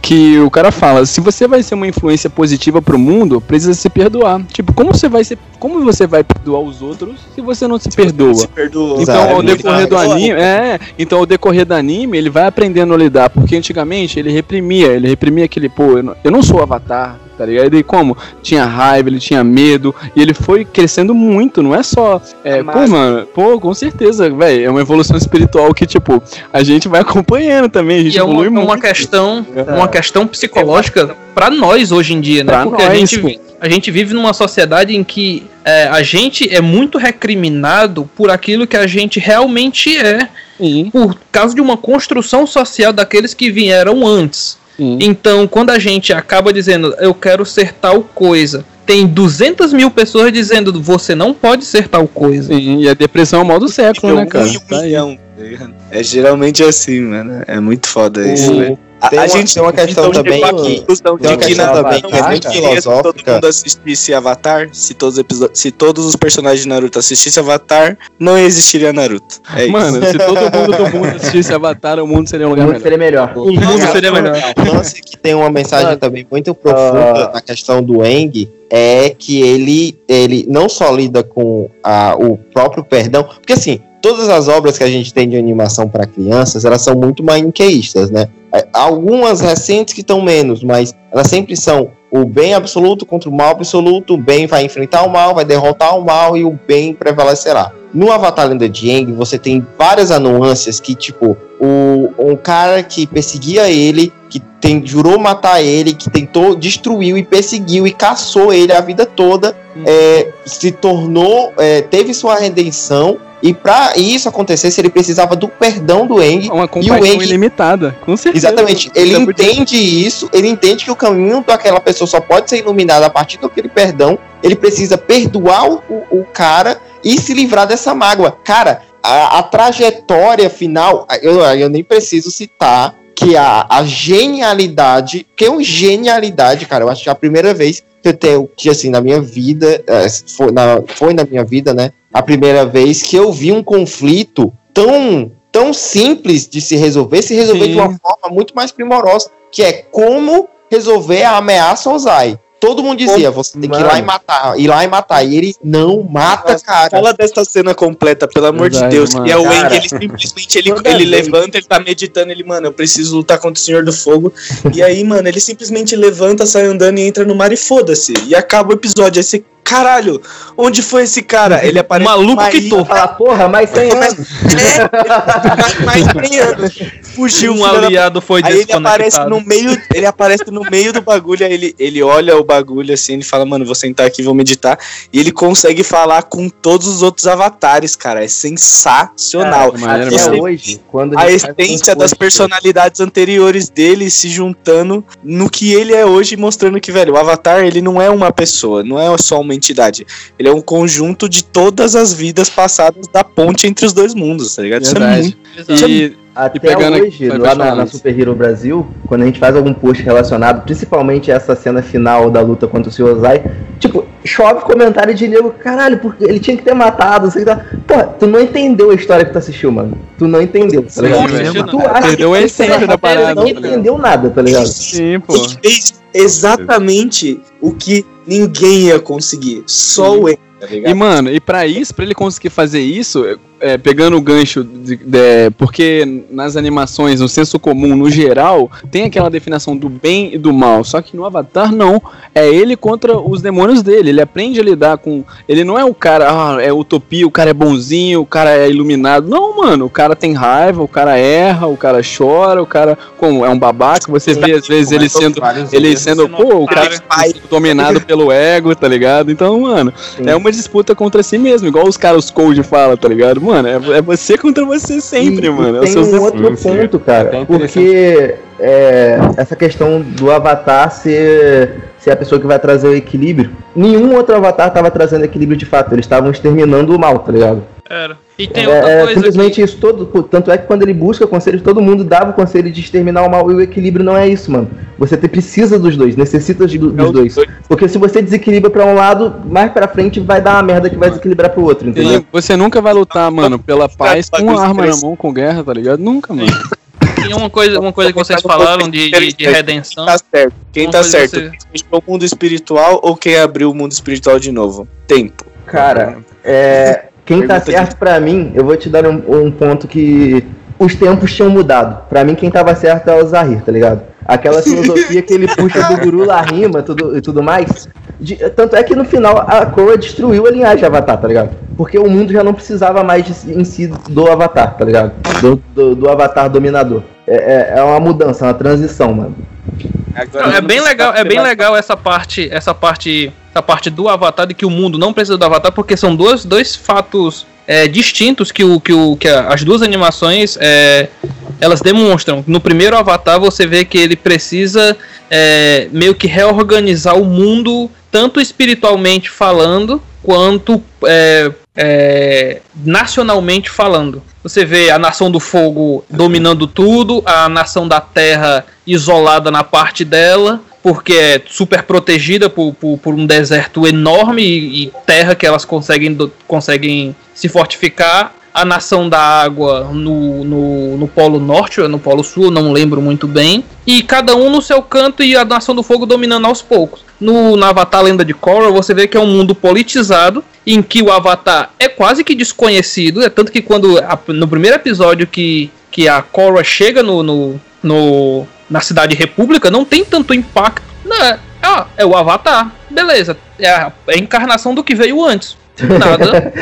Que o cara fala, se você vai ser uma influência positiva pro mundo, precisa se perdoar. Tipo, como você vai ser, como você vai perdoar os outros se você não se perdoa? Se perdoou. Então, Exato, ao é decorrer do anime, é, então ao decorrer do anime, ele vai aprendendo a lidar, porque antigamente ele reprimia, ele reprimia aquele, pô, eu não, eu não sou avatar, tá ligado? E como? Tinha raiva, ele tinha medo, e ele foi crescendo muito, não é só, é, pô, mano, pô, com certeza, velho, é uma evolução espiritual que, tipo, a gente vai acompanhando também, a gente E é uma, evolui muito. uma questão, uma questão psicológica pra nós hoje em dia, né? Pra Porque a nós, gente, pô. a gente vive numa sociedade em que é, a gente é muito recriminado por aquilo que a gente realmente é, Sim, por causa de uma construção social daqueles que vieram antes. Sim. Então, quando a gente acaba dizendo eu quero ser tal coisa, tem 200 mil pessoas dizendo você não pode ser tal coisa. Sim, e a depressão é o mal do século, né, cara? Um um Tá milhão, tá? É geralmente assim, mano. É muito foda isso, O- velho. A, tem a uma- gente tem uma questão então, também tipo, que- a conclusão tem uma de que questão na também que é muito queria que todo filosófica. mundo assistisse Avatar, se todos, se todos os personagens de Naruto assistissem Avatar, não existiria Naruto. É isso. Mano, se todo mundo do mundo assistisse Avatar, o mundo seria um O lugar mundo melhor. seria melhor. O mundo seria melhor. O lance que tem uma mensagem também muito profunda ah. na questão do Eng é que ele, ele não só lida com a, o próprio perdão, porque assim, todas as obras que a gente tem de animação para crianças, elas são muito maniqueístas, né? É, Algumas recentes que estão menos, mas elas sempre são o bem absoluto contra o mal absoluto, o bem vai enfrentar o mal, vai derrotar o mal e o bem prevalecerá. No Avatar Lenda de Aang, você tem várias anuâncias que, tipo, o, um cara que perseguia ele, que tem, jurou matar ele, que tentou, destruiu e perseguiu e caçou ele a vida toda, é, se tornou, é, teve sua redenção, e para isso acontecesse, ele precisava do perdão do Aang, Uma compaixão Aang- ilimitada, com certeza. Exatamente. Ele podia- entende isso, ele entende que o caminho daquela pessoa só pode ser iluminado a partir daquele perdão. Ele precisa perdoar o, o cara e se livrar dessa mágoa. Cara, a, a trajetória final, eu, eu nem preciso citar que a, a genialidade, que é uma genialidade, cara. Eu acho que é a primeira vez que eu tenho, que assim, na minha vida, é, foi, na, foi na minha vida, né? A primeira vez que eu vi um conflito tão tão simples de se resolver, se resolver Sim. de uma forma muito mais primorosa, que é como resolver a ameaça ao Zai. Todo mundo dizia, você tem que ir lá e matar, ir lá e matar. E ele não mata, cara. Fala dessa cena completa, pelo amor de Deus. mano. E é o Wang, ele simplesmente ele, ele levanta, ele tá meditando, ele, mano, eu preciso lutar contra o Senhor do Fogo. e aí, mano, ele simplesmente levanta, sai andando e entra no mar e foda-se. E acaba o episódio. Aí você, caralho, onde foi esse cara? Ele aparece Maluco que tô. Fala, porra, mais 100 anos. mais- mais 100 anos. Fugiu, Um filho da aliado foi Aí ele aparece no meio, ele aparece no meio do bagulho, aí ele, ele olha o bagulho assim, ele fala, mano, vou sentar aqui, vou meditar, e ele consegue falar com todos os outros avatares, cara, é sensacional. Cara, Até hoje, quando a essência das personalidades anteriores dele se juntando no que ele é hoje, mostrando que, velho, o Avatar, ele não é uma pessoa, não é só uma entidade, ele é um conjunto de todas as vidas passadas da ponte entre os dois mundos, tá ligado? Isso é Verdade. muito Exato. E, Até aqui- hoje, lá na, na. Super Hero Brasil, quando a gente faz algum post relacionado, principalmente essa cena final da luta contra o Suozai, tipo, chove comentário de nego, caralho, porque ele tinha que ter matado, não sei o que tá. Porra, tu não entendeu a história que tu assistiu, mano. Tu não entendeu, tá ligado? velho. tu acha Perdeu que a tu essência da não parada, não tá entendeu nada, tá ligado? sim, pô. Ele fez exatamente o que ninguém ia conseguir, só o Wang, tá ligado? E, mano, e pra isso, pra ele conseguir fazer isso, é, pegando o gancho, de, de- porque nas animações, no senso comum, no geral, tem aquela definição do bem e do mal. Só que no Avatar, não. É ele contra os demônios dele. Ele aprende a lidar com. Ele não é o cara, ah, é utopia, o cara é bonzinho, o cara é iluminado. Não, mano. O cara tem raiva, o cara erra, o cara chora, o cara como, é um babaca. Você vê, às vezes, ele sendo. Ele sendo, pô, o cara dominado pelo ego, tá ligado? Então, mano, Sim. é uma disputa contra si mesmo, igual os caras Cold fala, tá ligado? Mano, é, é você contra você sempre, E- mano. E o tem um outro Sim, sim. ponto, cara, porque é, essa questão do avatar ser, ser a pessoa que vai trazer o equilíbrio. Nenhum outro avatar estava trazendo equilíbrio de fato, eles estavam exterminando o mal, tá ligado? Era. E tem É, outra é coisa. simplesmente isso todo. pô, Tanto é que quando ele busca conselho, todo mundo dava o conselho de exterminar o mal. E o equilíbrio não é isso, mano. Você te- precisa dos dois, necessita de- dos o- dois. Porque se você desequilibra pra um lado, mais pra frente vai dar uma merda que vai desequilibrar pro outro, entendeu? Você nunca vai lutar, mano, pela paz com uma arma na mão, com guerra, tá ligado? Nunca, mano. E uma coisa, uma coisa que vocês falaram de, de, de redenção. Tá certo. Quem tá certo? você- Quem o mundo espiritual ou quem abriu o mundo espiritual de novo? Tempo. Cara, é, quem tá certo pra mim, eu vou te dar um, um ponto que os tempos tinham mudado. Pra mim, quem tava certo é o Zahir, tá ligado? Aquela filosofia que ele puxa do guru lá rima tudo, e tudo mais. De- tanto é que no final a Korra destruiu a linhagem Avatar, tá ligado? Porque o mundo já não precisava mais de- em si do Avatar, tá ligado? Do, do- do Avatar dominador. É, é- é uma mudança, uma transição, mano. Agora Não, é bem legal, é bem legal essa parte, essa parte, essa parte do Avatar de que o mundo não precisa do Avatar, porque são dois, dois fatos é, distintos que, o, que, o, que a- as duas animações é, elas demonstram. No primeiro Avatar você vê que ele precisa é, meio que reorganizar o mundo, tanto espiritualmente falando, quanto é, é, nacionalmente falando. Você vê a nação do fogo dominando tudo, a nação da terra isolada na parte dela, porque é super protegida por, por, por um deserto enorme e, e terra que elas conseguem, do- conseguem se fortificar. A nação da água no, no, no Polo Norte ou no Polo Sul, não lembro muito bem. E cada um no seu canto e a nação do fogo dominando aos poucos. No, no Avatar Lenda de Korra, você vê que é um mundo politizado, em que o Avatar é quase que desconhecido. É tanto que quando no primeiro episódio que, que a Korra chega no, no, no- na cidade República, não tem tanto impacto. Não, é, ah, é o Avatar. Beleza. É a, é a encarnação do que veio antes. Nada.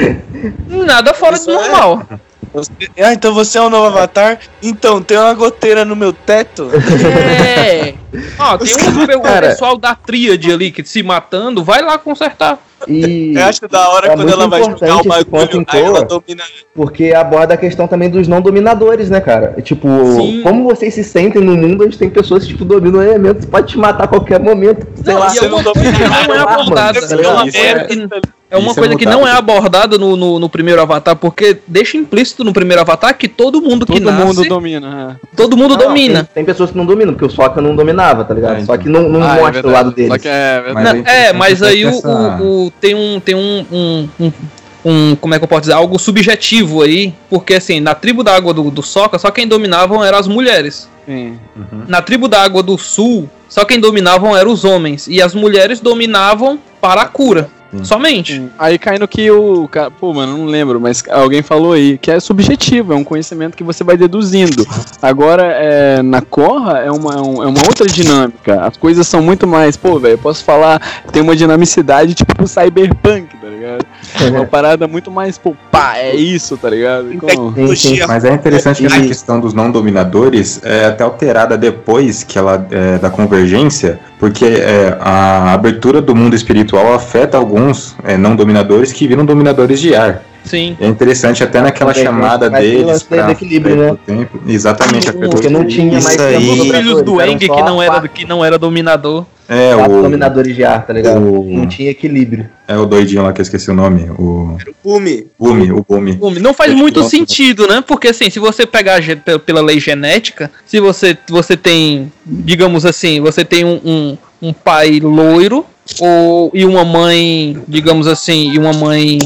nada fora Isso do é- normal. Você- Ah, então você é o novo avatar? Então, tem uma goteira no meu teto? É. Ó, tem um, Cara. pessoal da tríade ali que se matando, vai lá consertar. E Eu acho da hora É quando muito ela vai jogar o esse ponto em bagulho, aí ela domina. porque aborda a questão também dos não dominadores, né, cara? Tipo, Sim. como vocês se sentem no mundo onde tem pessoas que tipo, dominam elementos, pode te matar a qualquer momento. Sei Não, lá. é uma coisa que não é abordada. É é- É uma Isso é coisa que não é abordada no, no, no primeiro Avatar, porque deixa implícito no primeiro Avatar que todo mundo que Todo nasce, mundo domina. é. todo mundo Não, domina. Tem, tem pessoas que não dominam, porque o Sokka não dominava, tá ligado? É, Só então. que não, não Ah, é mostra o lado deles. Só que é. Mas Não, é é, mas aí o, o- o- tem um tem um, um- um- um, como é que eu posso dizer, algo subjetivo aí, porque assim, na tribo da água do, do Soca, só quem dominavam eram as mulheres. Sim. Na tribo da água do sul, só quem dominavam eram os homens, e as mulheres dominavam para a cura. Somente. Aí cai no que o. ca- Pô, mano, não lembro, mas alguém falou aí que é subjetivo, é um conhecimento que você vai deduzindo. Agora, é, na Corra é uma, é é uma outra dinâmica. As coisas são muito mais. Pô, velho, eu posso falar. Tem uma dinamicidade tipo cyberpunk, tá ligado? É uma parada muito mais, pô, pá, é isso, tá ligado? Como- Sim, sim. Mas é interessante que essa questão dos não dominadores é até alterada depois que ela é, da convergência, porque é, a abertura do mundo espiritual afeta alguns é, não dominadores que viram dominadores de ar. Sim. É interessante até naquela chamada mas deles do equilíbrio, né? tempo. Exatamente, afetou Porque não tinha Isso mais aí. tempo Os filhos do Eng que não era, que não era dominador. É quatro o, dominadores de ar, tá ligado? o- Não tinha equilíbrio. é o doidinho lá que eu esqueci o nome. O Bumi. Bumi, o Bumi. Não faz muito Nossa. sentido, né? Porque assim, se você pegar pela lei genética, se você, você tem, digamos assim, você tem um, um, um pai loiro ou, e uma mãe, digamos assim, e uma mãe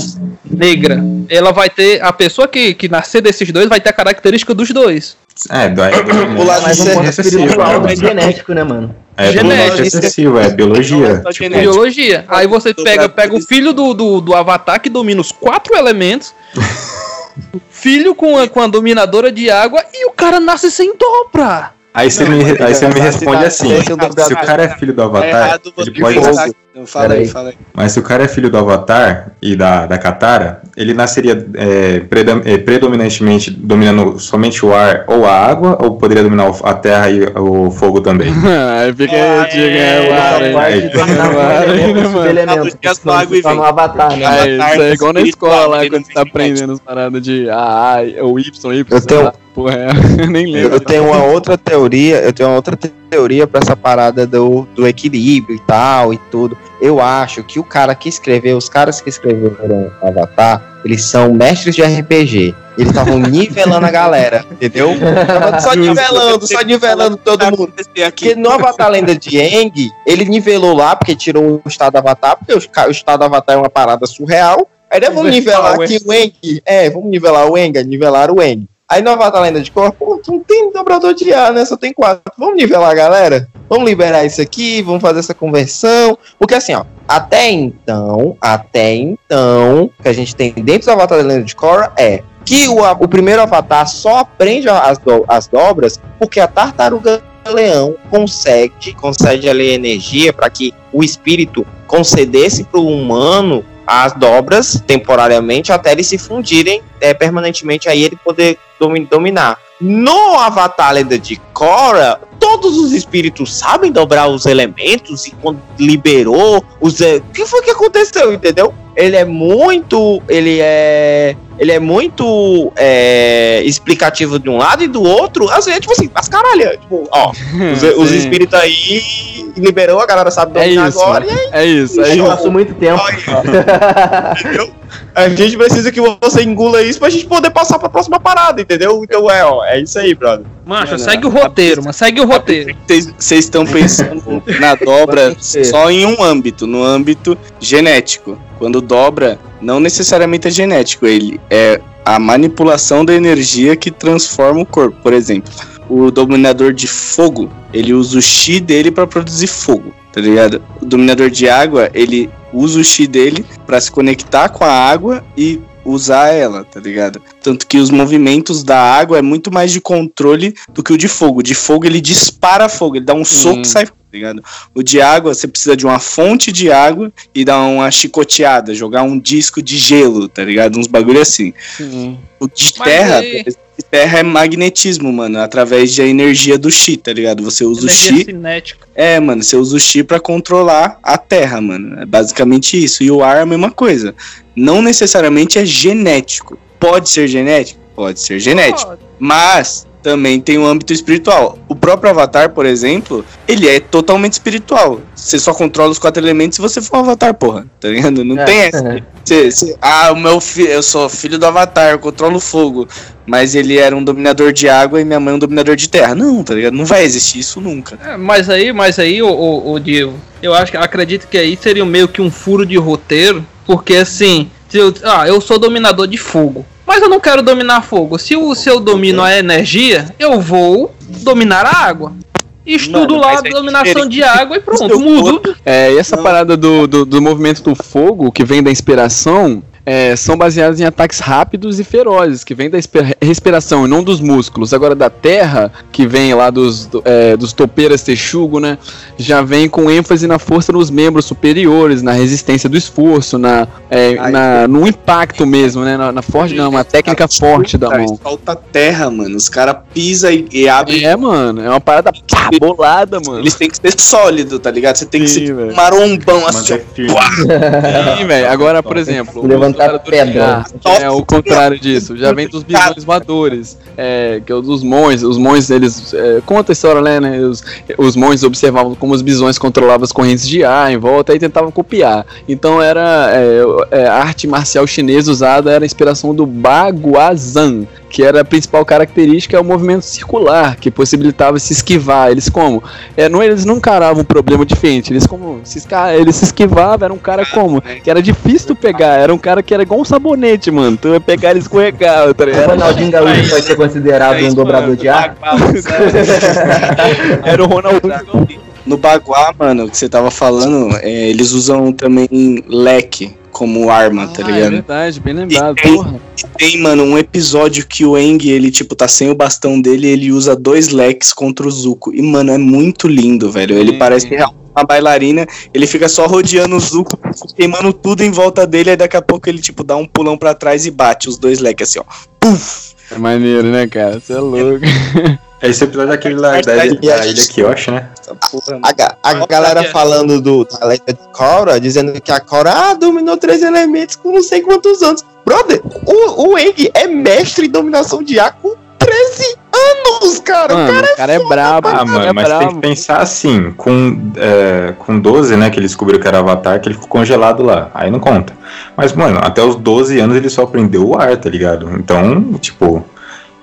negra, ela vai ter, a pessoa que, que nascer desses dois vai ter a característica dos dois. É, do, é O lado Mas Isso é excessivo, espiritual né? é genético, né, mano? É do genético. excessivo, é biologia. Só Tipo. Biologia. Aí você pega, pega o filho do, do, do Avatar que domina os quatro elementos. filho com a, com a dominadora de água e o cara nasce sem dobra. Aí você me, aí você me responde assim: é o dobrador. se o cara é filho do É Avatar, ele pode pensar. Não, fala aí, fala aí. Mas se o cara é filho do Avatar e da, da Katara, ele nasceria é, predom- é, predominantemente dominando somente o ar ou a água, ou poderia dominar a terra e o fogo também? Aí fica aí, diga, é, o ar, hein? dominar um É avatar, né? Avatar isso é igual na escola lá, quando você tá aprendendo as paradas de A, A, o Y, Y. Eu tenho- Porra, é, nem lembro. Eu tenho uma outra teoria, eu tenho uma outra te- teoria pra essa parada do, do equilíbrio e tal e tudo. Eu acho que o cara que escreveu, os caras que escreveram Avatar, eles são mestres de RPG. Eles estavam nivelando a galera, entendeu? Tava só nivelando, só nivelando todo mundo. Acontecer aqui. Porque no Avatar Lenda de Aang, ele nivelou lá, porque tirou o estado Avatar, porque o, estado Avatar é uma parada surreal. Aí nós vamos nivelar aqui o Aang. É, vamos nivelar o Aang, nivelar o Aang. Aí no Avatar Lenda de pô, não tem dobrador de ar, né? Só tem quatro. Vamos nivelar galera? Vamos liberar isso aqui, vamos fazer essa conversão. Porque assim, ó, até então, até então, o que a gente tem dentro do Avatar da Lenda de Korra é que o, o primeiro Avatar só aprende as, do- as dobras porque a tartaruga leão concede, concede ali energia para que o espírito concedesse para o humano as dobras temporariamente até eles se fundirem é, permanentemente aí ele poder domi- dominar. No Avatar Lenda de Korra, todos os espíritos sabem dobrar os elementos e quando liberou os é, o que foi que aconteceu, entendeu? Ele é muito, ele é ele é muito é, explicativo de um lado e do outro, às vezes, tipo assim, as caralho, tipo, ó, os, os espíritos aí liberou, a galera sabe É dominar isso. agora, e aí, É isso, é Eu isso. passo muito tempo. entendeu? A gente precisa que você engula isso pra gente poder passar pra próxima parada, entendeu? Então é, ó, é isso aí, brother. Macho, Mano, segue o roteiro, mas segue o roteiro. Vocês vocês estão pensando na dobra só em um âmbito, no âmbito genético. Quando dobra, não necessariamente é genético, ele é a manipulação da energia que transforma o corpo. Por exemplo, o dominador de fogo, ele usa o chi dele para produzir fogo, tá ligado? O dominador de água, ele usa o chi dele para se conectar com a água e usar ela, tá ligado? Tanto que os movimentos da água é muito mais de controle do que o de fogo. De fogo ele dispara fogo, ele dá um soco e sai, tá ligado? O de água você precisa de uma fonte de água e dar uma chicoteada, jogar um disco de gelo, tá ligado? Uns bagulho assim. O de Mas terra, de terra é magnetismo, mano, através da energia do chi, tá ligado? Você usa o Energia chi cinética. é, mano, você usa o chi pra controlar a terra, mano. É basicamente isso. E o ar é a mesma coisa. Não necessariamente é genético. Pode ser genético? Pode ser genético. Mas também tem um âmbito espiritual. O próprio Avatar, por exemplo, ele é totalmente espiritual. Você só controla os quatro elementos se você for um Avatar, porra. Tá ligado? Não É. tem essa. Você- você- ah, o meu filho, eu sou filho do Avatar, eu controlo o fogo. Mas ele era um dominador de água e minha mãe um dominador de terra. Não, tá ligado? Não vai existir isso nunca. É, mas aí, mas aí, o, o, o Diego, eu acho que acredito que aí seria meio que um furo de roteiro, porque assim, Se eu, ah, eu sou dominador de fogo. Mas eu não quero dominar fogo. Se, o, se eu domino a energia, eu vou dominar a água. Estudo Mano, lá a é dominação de diferente. água e pronto, Seu mudo. É, e essa Não. parada do, do, do movimento do fogo, que vem da inspiração, é, são baseados em ataques rápidos e ferozes, que vem da respiração e não dos músculos. Agora, da terra, que vem lá dos, do- é, dos topeiras texugo, né? Já vem com ênfase na força nos membros superiores, na resistência do esforço, na, é, Ai, na- no impacto mesmo, né? Na, na forte, não, uma técnica forte da mão. Falta terra, mano. Os caras pisam e, e abrem. É, mano, é uma parada pá, bolada, mano. Eles têm que ser sólido, tá ligado? Você tem que Sim, ser tipo velho. um marombão Mas assim, é. Sim, velho. Agora, por exemplo, Levantar pedra. que é o contrário disso. Já vem dos bisões voadores, é, que é o dos monges. Os monges, eles é, conta a história, né? né, Os, os monges observavam como os bisões controlavam as correntes de ar em volta e tentavam copiar. Então era é, é, a arte marcial chinesa usada era a inspiração do Baguazhang, que era a principal característica é o movimento circular, que possibilitava se esquivar. Eles como? É, não, eles não encaravam um problema diferente, eles como se, esca- eles se esquivavam, era um cara como? Que era difícil tu pegar, era um cara que era igual um sabonete, mano. Tu ia pegar ele escorregava, tá O? Ronaldinho Gaúcho pode ser considerado É um dobrador mano. de ar? Era o Ronaldo. No Baguá, mano, que você tava falando, é, eles usam também leque como arma, tá Ah, é ligado? verdade, bem lembrado, E tem- porra. Tem, mano, um episódio que o Eng, ele, tipo, tá sem o bastão dele e ele usa dois leques contra o Zuko. E, mano, é muito lindo, velho. Ele Sim. parece real uma bailarina, ele fica só rodeando o Zuko, queimando tudo em volta dele, aí daqui a pouco ele, tipo, dá um pulão pra trás e bate os dois leques assim, ó. Puf! É maneiro, né, cara? Você é louco. Esse episódio é aquele da, da, ilha- da ilha Kyoshi, né? A, ga- a galera falando do, da letra de Korra, dizendo que a Korra ah, dominou três elementos com não sei quantos anos. Brother, o, o Eng é mestre em dominação de ar com 13 anos, cara. Mano, o cara é brabo, Ah, o cara mano, é mas tem brabo. que pensar assim, com, é, com 12, né, que ele descobriu que era Avatar, que ele ficou congelado lá, aí não conta. Mas, mano, até os 12 anos ele só aprendeu o ar, tá ligado? Então, tipo,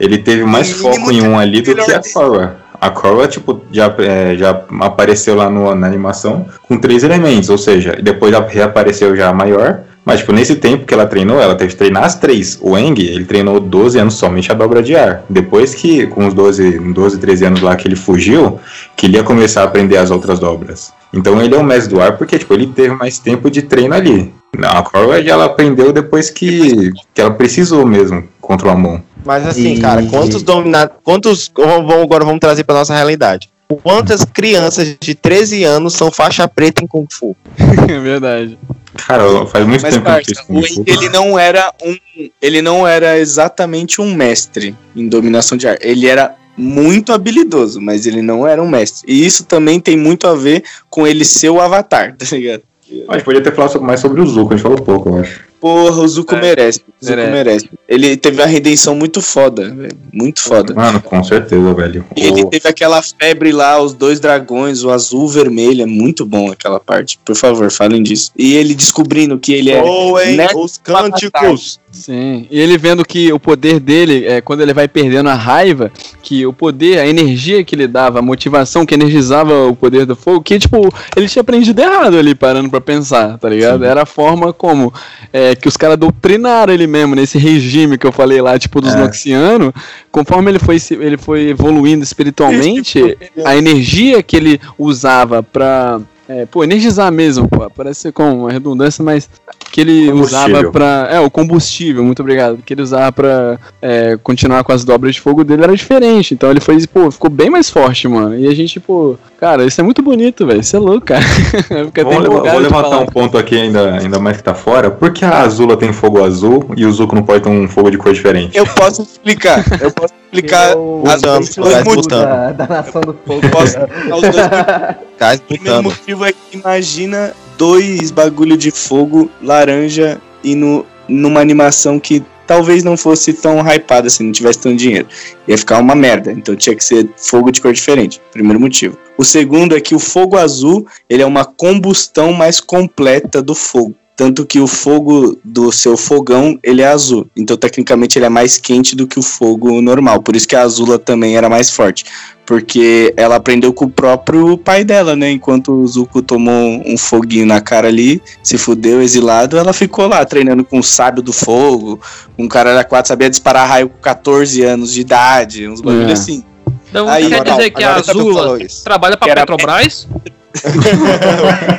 ele teve mais foco em um ali do que a. Korra. A Korra, tipo, já, é, já apareceu lá no- na animação com três elementos, ou seja, depois ela reapareceu já maior, mas, tipo, nesse tempo que ela treinou, ela teve que treinar as três. O Eng, ele treinou 12 anos somente a dobra de ar. Depois que, com os 12, 12 13 anos lá que ele fugiu, que ele ia começar a aprender as outras dobras. Então ele é o mestre do ar porque, tipo, ele teve mais tempo de treino ali. Não, a já ela aprendeu depois que, que ela precisou mesmo contra o Amon. Mas assim, E- cara, quantos dominados. Quantos. Vamos, agora vamos trazer pra nossa realidade. Quantas crianças de 13 anos são faixa preta em Kung Fu? É verdade. Cara, faz muito Mas, tempo que eu parça, fiz ele não era um. Ele não era exatamente um mestre em dominação de ar. Ele era muito habilidoso, mas ele não era um mestre. E isso também tem muito a ver com ele ser o avatar, tá ligado? A gente podia ter falado mais sobre o Zuko, a gente falou pouco, eu acho. Porra, o Zuko É, merece. O Zuko merece. merece. Ele teve uma redenção muito foda, velho. Muito foda. Mano, com certeza, velho. E ele teve aquela febre lá, os dois dragões, o azul e o vermelho. É muito bom aquela parte. Por favor, falem disso. E ele descobrindo que ele é. Oem né? os cânticos! Sim, e ele vendo que o poder dele, é, quando ele vai perdendo a raiva, que o poder, a energia que ele dava, a motivação que energizava o poder do fogo, que, tipo, ele tinha aprendido errado ali, parando pra pensar, tá ligado? Era a forma como é, que os caras doutrinaram ele mesmo, nesse regime que eu falei lá, tipo, dos É. Noxianos, conforme ele foi, ele foi evoluindo espiritualmente, a energia que ele usava pra... É, pô, energizar mesmo, pô, parece ser como uma redundância, mas que ele usava pra. É, o combustível, muito obrigado. Que ele usava pra é, continuar com as dobras de fogo dele era diferente. Então ele foi, pô, ficou bem mais forte, mano. E a gente, pô, cara, isso é muito bonito, velho. Isso é louco, cara. Fica até Vamos leva- empolgado vou levantar falar. um ponto aqui ainda, ainda mais que tá fora. Por que a Azula tem fogo azul e o Zuko não pode ter um fogo de cor diferente? Eu posso explicar. Eu posso explicar Eu- as dois motivos. da, da nação do fogo. Posso explicar os dois motivos. Cais O primeiro motivo é que imagina dois bagulho de fogo laranja e no, numa animação que talvez não fosse tão hypada se não tivesse tanto dinheiro. Ia ficar uma merda. Então tinha que ser fogo de cor diferente. Primeiro motivo. O segundo é que o fogo azul ele é uma combustão mais completa do fogo. Tanto que o fogo do seu fogão, ele é azul. Então, tecnicamente, ele é mais quente do que o fogo normal. Por isso que a azula também era mais forte. Porque ela aprendeu com o próprio pai dela, né? Enquanto o Zuko tomou um foguinho na cara ali, se fudeu, exilado, ela ficou lá treinando com o sábio do fogo, um cara da 4 sabia disparar raio com 14 anos de idade, uns bagulho É. assim. Então Aí, quer agora- dizer que a que Azula trabalha pra Que era-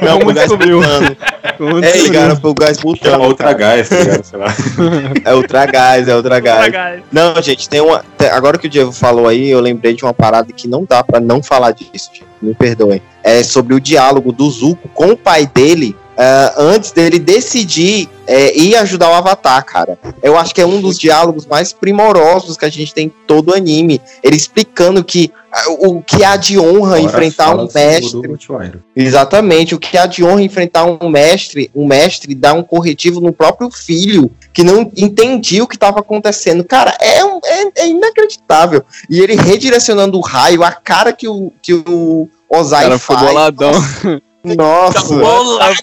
Não, pro gás butano. É, ligaram pro gás butano. outra gás, ligado? Sei lá. É ultra gás, é ultra gás. Não, gente, tem uma. agora que o Diego falou aí, eu lembrei de uma parada que não dá pra não falar disso, gente. Me perdoem. É sobre o diálogo do Zuko com o pai dele. Ah, antes dele decidir é, ir ajudar o Avatar, cara. Eu acho que é um dos diálogos mais primorosos que a gente tem em todo o anime. Ele explicando que ah, o que há de honra Agora enfrentar um mestre. Exatamente, o que há de honra enfrentar um mestre, um mestre dá um corretivo no próprio filho, que não entendia o que estava acontecendo. Cara, é, um- é, é inacreditável. E ele redirecionando o raio, a cara que o, que o O Ozai cara ficou faz. boladão. Nossa, Ficou,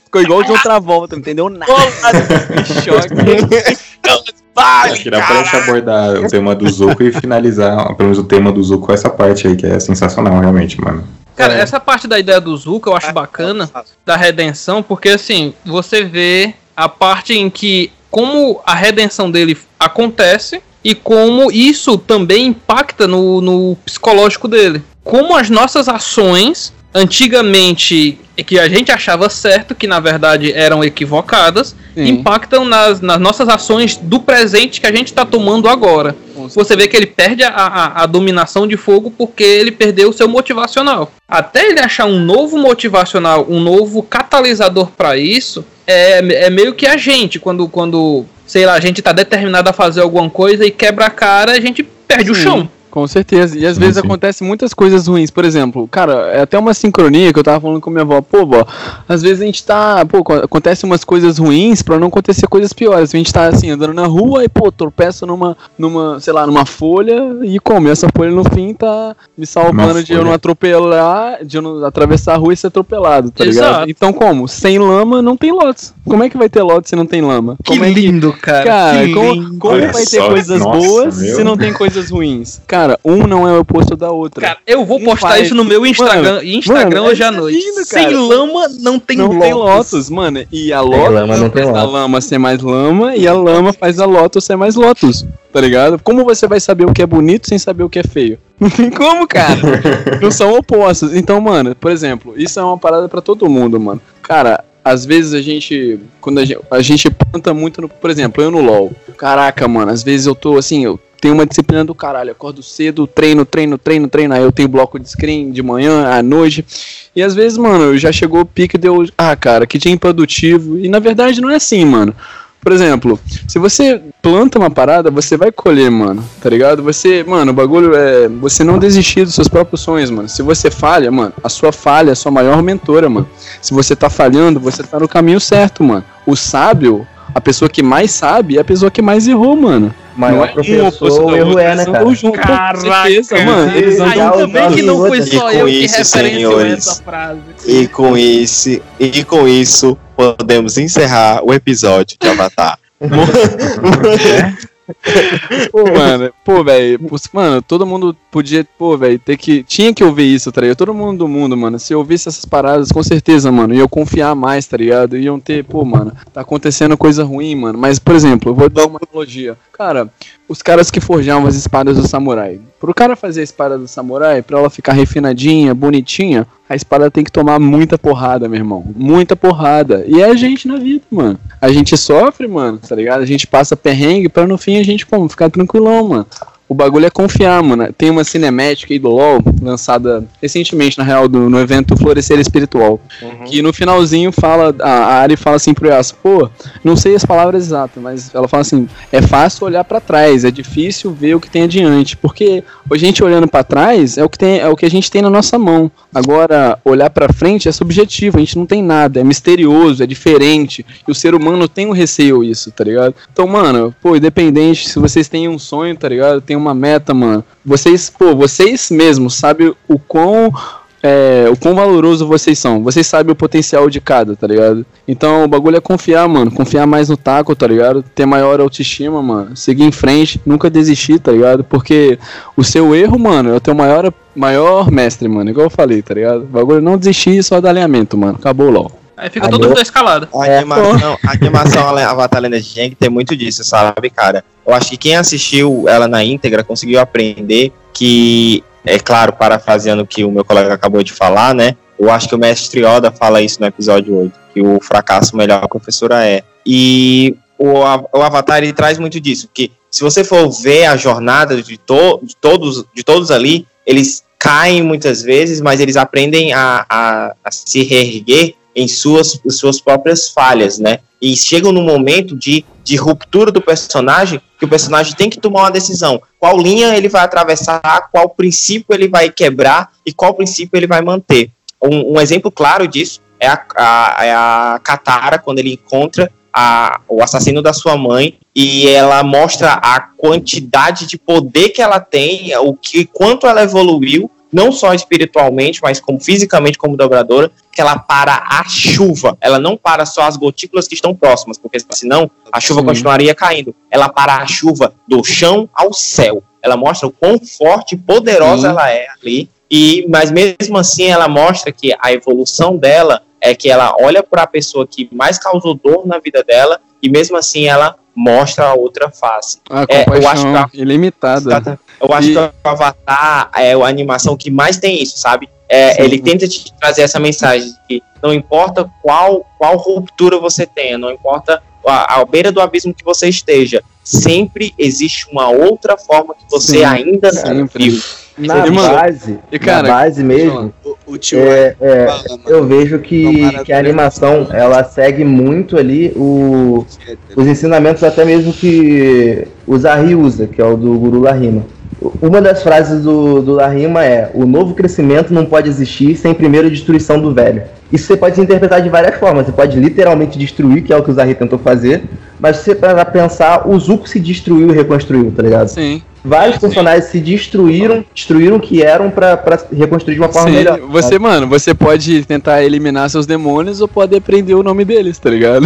ficou igual de outra volta, não entendeu nada. Que choque. Acho que dá pra gente abordar o tema do Zuko e finalizar, pelo menos o tema do Zuko com essa parte aí, que é sensacional, realmente, mano. Cara, essa parte da ideia do Zuko eu acho bacana, da redenção, porque assim, você vê a parte em que como a redenção dele acontece e como isso também impacta no, no psicológico dele. Como as nossas ações, antigamente, que a gente achava certo, que na verdade eram equivocadas, Sim. impactam nas, nas nossas ações do presente que a gente está tomando agora. Você vê que ele perde a, a, a dominação de fogo porque ele perdeu o seu motivacional. Até ele achar um novo motivacional, um novo catalisador para isso, é, é meio que a gente, quando, quando, sei lá, a gente tá determinado a fazer alguma coisa e quebra a cara, a gente perde o Sim. chão. Com certeza. E às Sim, vezes sim. acontecem muitas coisas ruins. Por exemplo, cara, é até uma sincronia que eu tava falando com minha avó. Pô, vó, às vezes a gente tá. Pô, co- acontecem umas coisas ruins pra não acontecer coisas piores. A gente tá assim, andando na rua e, pô, tropeça numa, numa, sei lá, numa folha e como? E essa folha no fim tá me salvando Uma de eu não atropelar, de eu não atravessar a rua e ser atropelado, tá Exato. ligado? Então como? Sem lama não tem lotes. Como é que vai ter lotes se não tem lama? Como é que cara. Cara, que como, lindo. como vai ter só, coisas nossa, boas meu. se não tem coisas ruins? Cara, um não é o oposto da outra. Cara, eu vou Um postar isso no meu Instagram, Mano, Instagram mano, hoje à é noite. lindo, Sem cara. lama não tem não tem Lotus. Lotus, mano. E a Lotus lama não tem faz a Lotus. lama ser mais lama e a lama faz a Lotus ser mais Lotus. Tá ligado? Como você vai saber o que é bonito sem saber o que é feio? Não tem como, cara. não são opostos. Então, mano, por exemplo, isso é uma parada pra todo mundo, mano. Cara, às vezes a gente. Quando a gente, a gente planta muito no. Por exemplo, eu no LOL. Caraca, mano, às vezes eu tô assim, eu tenho uma disciplina do caralho. Acordo cedo, treino, treino, treino, treino. Aí eu tenho bloco de screen de manhã, à noite. E às vezes, mano, já chegou o pique deu. Ah, cara, que dia improdutivo. E na verdade não é assim, mano. Por exemplo, se você planta uma parada, você vai colher, mano, tá ligado? Você, mano, o bagulho é você não desistir dos seus próprios sonhos, mano. Se você falha, mano, a sua falha é a sua maior mentora, mano. Se você tá falhando, você tá no caminho certo, mano. O sábio, a pessoa que mais sabe, é a pessoa que mais errou, mano. Maior não é um professor, o erro é, né, cara? junto, com certeza, mano. Eles andam Ainda bem que não foi só com eu que isso, referenciou senhores, essa frase. E com isso, e com isso, podemos encerrar o episódio de Avatar. Pô, mano, pô, velho, mano, todo mundo podia, pô, velho, ter que, tinha que ouvir isso, tá ligado? Todo mundo do mundo, mano, se ouvisse essas paradas, com certeza, mano, iam confiar mais, tá ligado? Iam ter, pô, mano, tá acontecendo coisa ruim, mano, mas, por exemplo, eu vou dar uma analogia. Cara, os caras que forjavam as espadas do samurai, pro cara fazer a espada do samurai, pra ela ficar refinadinha, bonitinha, a espada tem que tomar muita porrada, meu irmão. Muita porrada. E é a gente na vida, mano. A gente sofre, mano, tá ligado? A gente passa perrengue pra no fim a gente, como, ficar tranquilão, mano. O bagulho é confiar, mano. Tem uma cinemática aí do LoL, lançada recentemente, na real, do- no evento Florescer Espiritual. Que no finalzinho fala, a, a Ari fala assim pro Yasuo, pô, não sei as palavras exatas, mas ela fala assim, é fácil olhar pra trás, é difícil ver o que tem adiante. Porque a gente olhando pra trás é o que tem, é o que a gente tem na nossa mão. Agora, olhar pra frente é subjetivo, a gente não tem nada, é misterioso, é diferente. E o ser humano tem um receio isso, tá ligado? Então, mano, pô, independente se vocês têm um sonho, tá ligado? Tem uma meta, mano. Vocês, pô, vocês mesmos sabem o quão é, o quão valoroso vocês são. Vocês sabem o potencial de cada, tá ligado? Então o bagulho é confiar, mano. Confiar mais no taco, tá ligado? Ter maior autoestima, mano. Seguir em frente, nunca desistir, tá ligado? Porque o seu erro, mano, é o teu maior, maior mestre, mano. Igual eu falei, tá ligado? O bagulho não desistir só do alinhamento, mano. Acabou logo. Aí fica todo mundo da escalada. A É, animação, a animação Avatar Lenda de Aang tem muito disso, sabe, cara? Eu acho que quem assistiu ela na íntegra conseguiu aprender que, é claro, parafraseando o que o meu colega acabou de falar, né? Eu acho que o mestre Yoda fala isso no episódio 8, que o fracasso melhor professora é. E o, A- o Avatar ele traz muito disso, que se você for ver a jornada de, to, de, todos, de todos ali, eles caem muitas vezes, mas eles aprendem a, a, a se reerguer em suas, suas próprias falhas, né? E chegam no momento de, de ruptura do personagem, que o personagem tem que tomar uma decisão. Qual linha ele vai atravessar, qual princípio ele vai quebrar e qual princípio ele vai manter. Um, um exemplo claro disso é a, a, é a Katara, quando ele encontra a, o assassino da sua mãe e ela mostra a quantidade de poder que ela tem, o que quanto ela evoluiu, não só espiritualmente, mas como fisicamente como dobradora, que ela para a chuva. Ela não para só as gotículas que estão próximas, porque senão a chuva Sim. continuaria caindo. Ela para a chuva do chão ao céu. Ela mostra o quão forte e poderosa Sim. ela é ali. E mas mesmo assim ela mostra que a evolução dela é que ela olha para a pessoa que mais causou dor na vida dela e mesmo assim ela mostra a outra face. A É, eu acho que a- ilimitada. Eu acho E- que o Avatar é a animação que mais tem isso, sabe? É, ele tenta te trazer essa mensagem de que não importa qual, qual ruptura você tenha, não importa a, a beira do abismo que você esteja, sempre existe uma outra forma que você Sim, ainda não sempre. viu. Na E, mano, base, e, cara, na base mesmo, O, o é, é, fala, eu vejo que, Tomara que a animação ela segue muito ali o, os ensinamentos até mesmo que o Zahri usa, que é o do Guru Lahima. Uma das frases do, do Lahima é: O novo crescimento não pode existir sem primeiro destruição do velho. Isso você pode interpretar de várias formas. Você pode literalmente destruir, que é o que o Zahri tentou fazer, mas se você parar pra pensar, o Zuko se destruiu e reconstruiu, tá ligado? Sim. Vários personagens se destruíram, destruíram o que eram pra, pra reconstruir de uma forma Sim, melhor. você, mano, você pode tentar eliminar seus demônios ou pode aprender o nome deles, tá ligado?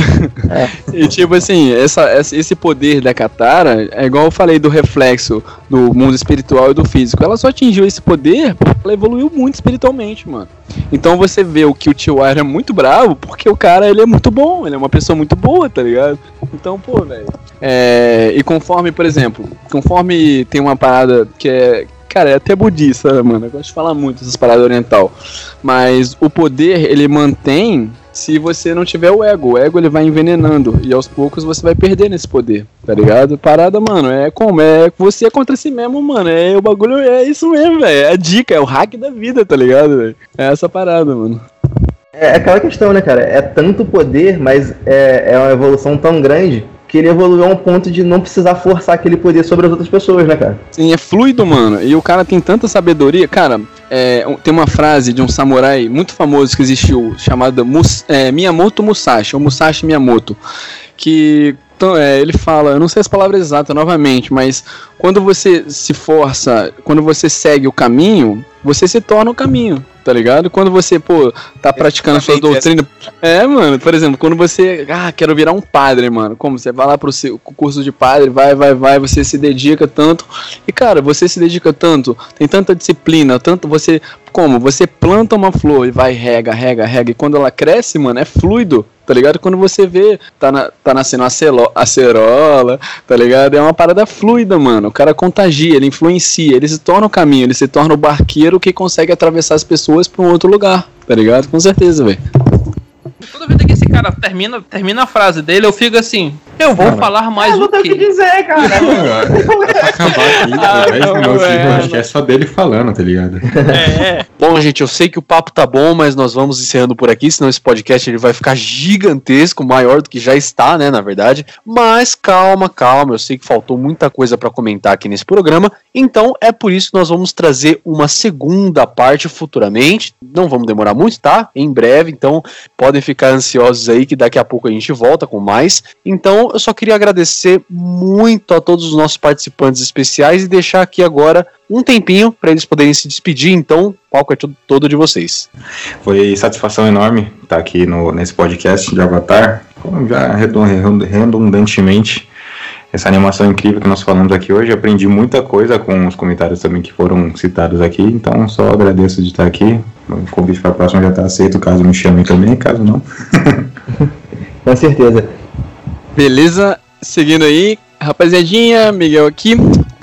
É. E tipo assim, essa- esse poder da Katara é igual eu falei do reflexo do mundo espiritual e do físico. Ela só atingiu esse poder porque ela evoluiu muito espiritualmente, mano. Então você vê o que o Tio é muito bravo porque o cara ele é muito bom, ele é uma pessoa muito boa, tá ligado? Então, pô, velho. É, e conforme, por exemplo, conforme tem uma parada que é. Cara, é até budista, né, mano. Eu gosto de falar muito dessas paradas oriental. Mas o poder, ele mantém se você não tiver o ego. O ego, ele vai envenenando. E aos poucos você vai perdendo esse poder, tá ligado? Parada, mano, é como? É você contra si mesmo, mano. É o bagulho, é isso mesmo, velho. É a dica, é o hack da vida, tá ligado? É essa parada, mano. É aquela questão, né, cara? É tanto poder, mas é, é uma evolução tão grande que ele evoluiu a um ponto de não precisar forçar aquele poder sobre as outras pessoas, né, cara? Sim, é fluido, mano. E o cara tem tanta sabedoria. Cara, é, tem uma frase de um samurai muito famoso que existiu, chamada Mus- é, Miyamoto Musashi, ou Musashi Miyamoto, que então, é, ele fala, eu não sei as palavras exatas novamente, mas quando você se força, quando você segue o caminho, você se torna o caminho, tá ligado? Quando você, pô, tá praticando a sua doutrina. É, mano, por exemplo, quando você, ah, quero virar um padre, mano, como você vai lá pro seu curso de padre, vai, vai, vai, você se dedica tanto. E cara, você se dedica tanto, tem tanta disciplina, tanto você, como você planta uma flor e vai rega, rega, rega, e quando ela cresce, mano, é fluido. Tá ligado? Quando você vê, tá, na, tá nascendo a celo- acerola, tá ligado? É uma parada fluida, mano. O cara contagia, ele influencia, ele se torna o caminho, ele se torna o barqueiro que consegue atravessar as pessoas pra um outro lugar, tá ligado? Com certeza, velho. Toda vez que esse cara termina, termina a frase dele, eu fico assim, eu vou falar mais o quê? dizer, cara. Pra acabar aqui, Ah, 10 não, minutos de é. podcast só dele falando, tá ligado? É, Bom, gente, eu sei que o papo tá bom, mas nós vamos encerrando por aqui, senão esse podcast ele vai ficar gigantesco, maior do que já está, né, na verdade. Mas calma, calma, eu sei que faltou muita coisa pra comentar aqui nesse programa, então é por isso que nós vamos trazer uma segunda parte futuramente. Não vamos demorar muito, tá? Em breve, então podem ficar ansiosos aí que daqui a pouco a gente volta com mais. Então eu só queria agradecer muito a todos os nossos participantes especiais e deixar aqui agora um tempinho para eles poderem se despedir. Então, o palco é todo, de vocês. Foi satisfação enorme estar aqui no, nesse podcast de Avatar, já redun- redundantemente. Essa animação incrível que nós falamos aqui hoje. Aprendi muita coisa com os comentários também que foram citados aqui, então só agradeço de estar aqui. O convite para a próxima já está aceito, caso me chamem também, caso não. Com certeza. Beleza, seguindo aí, rapaziadinha, Miguel aqui,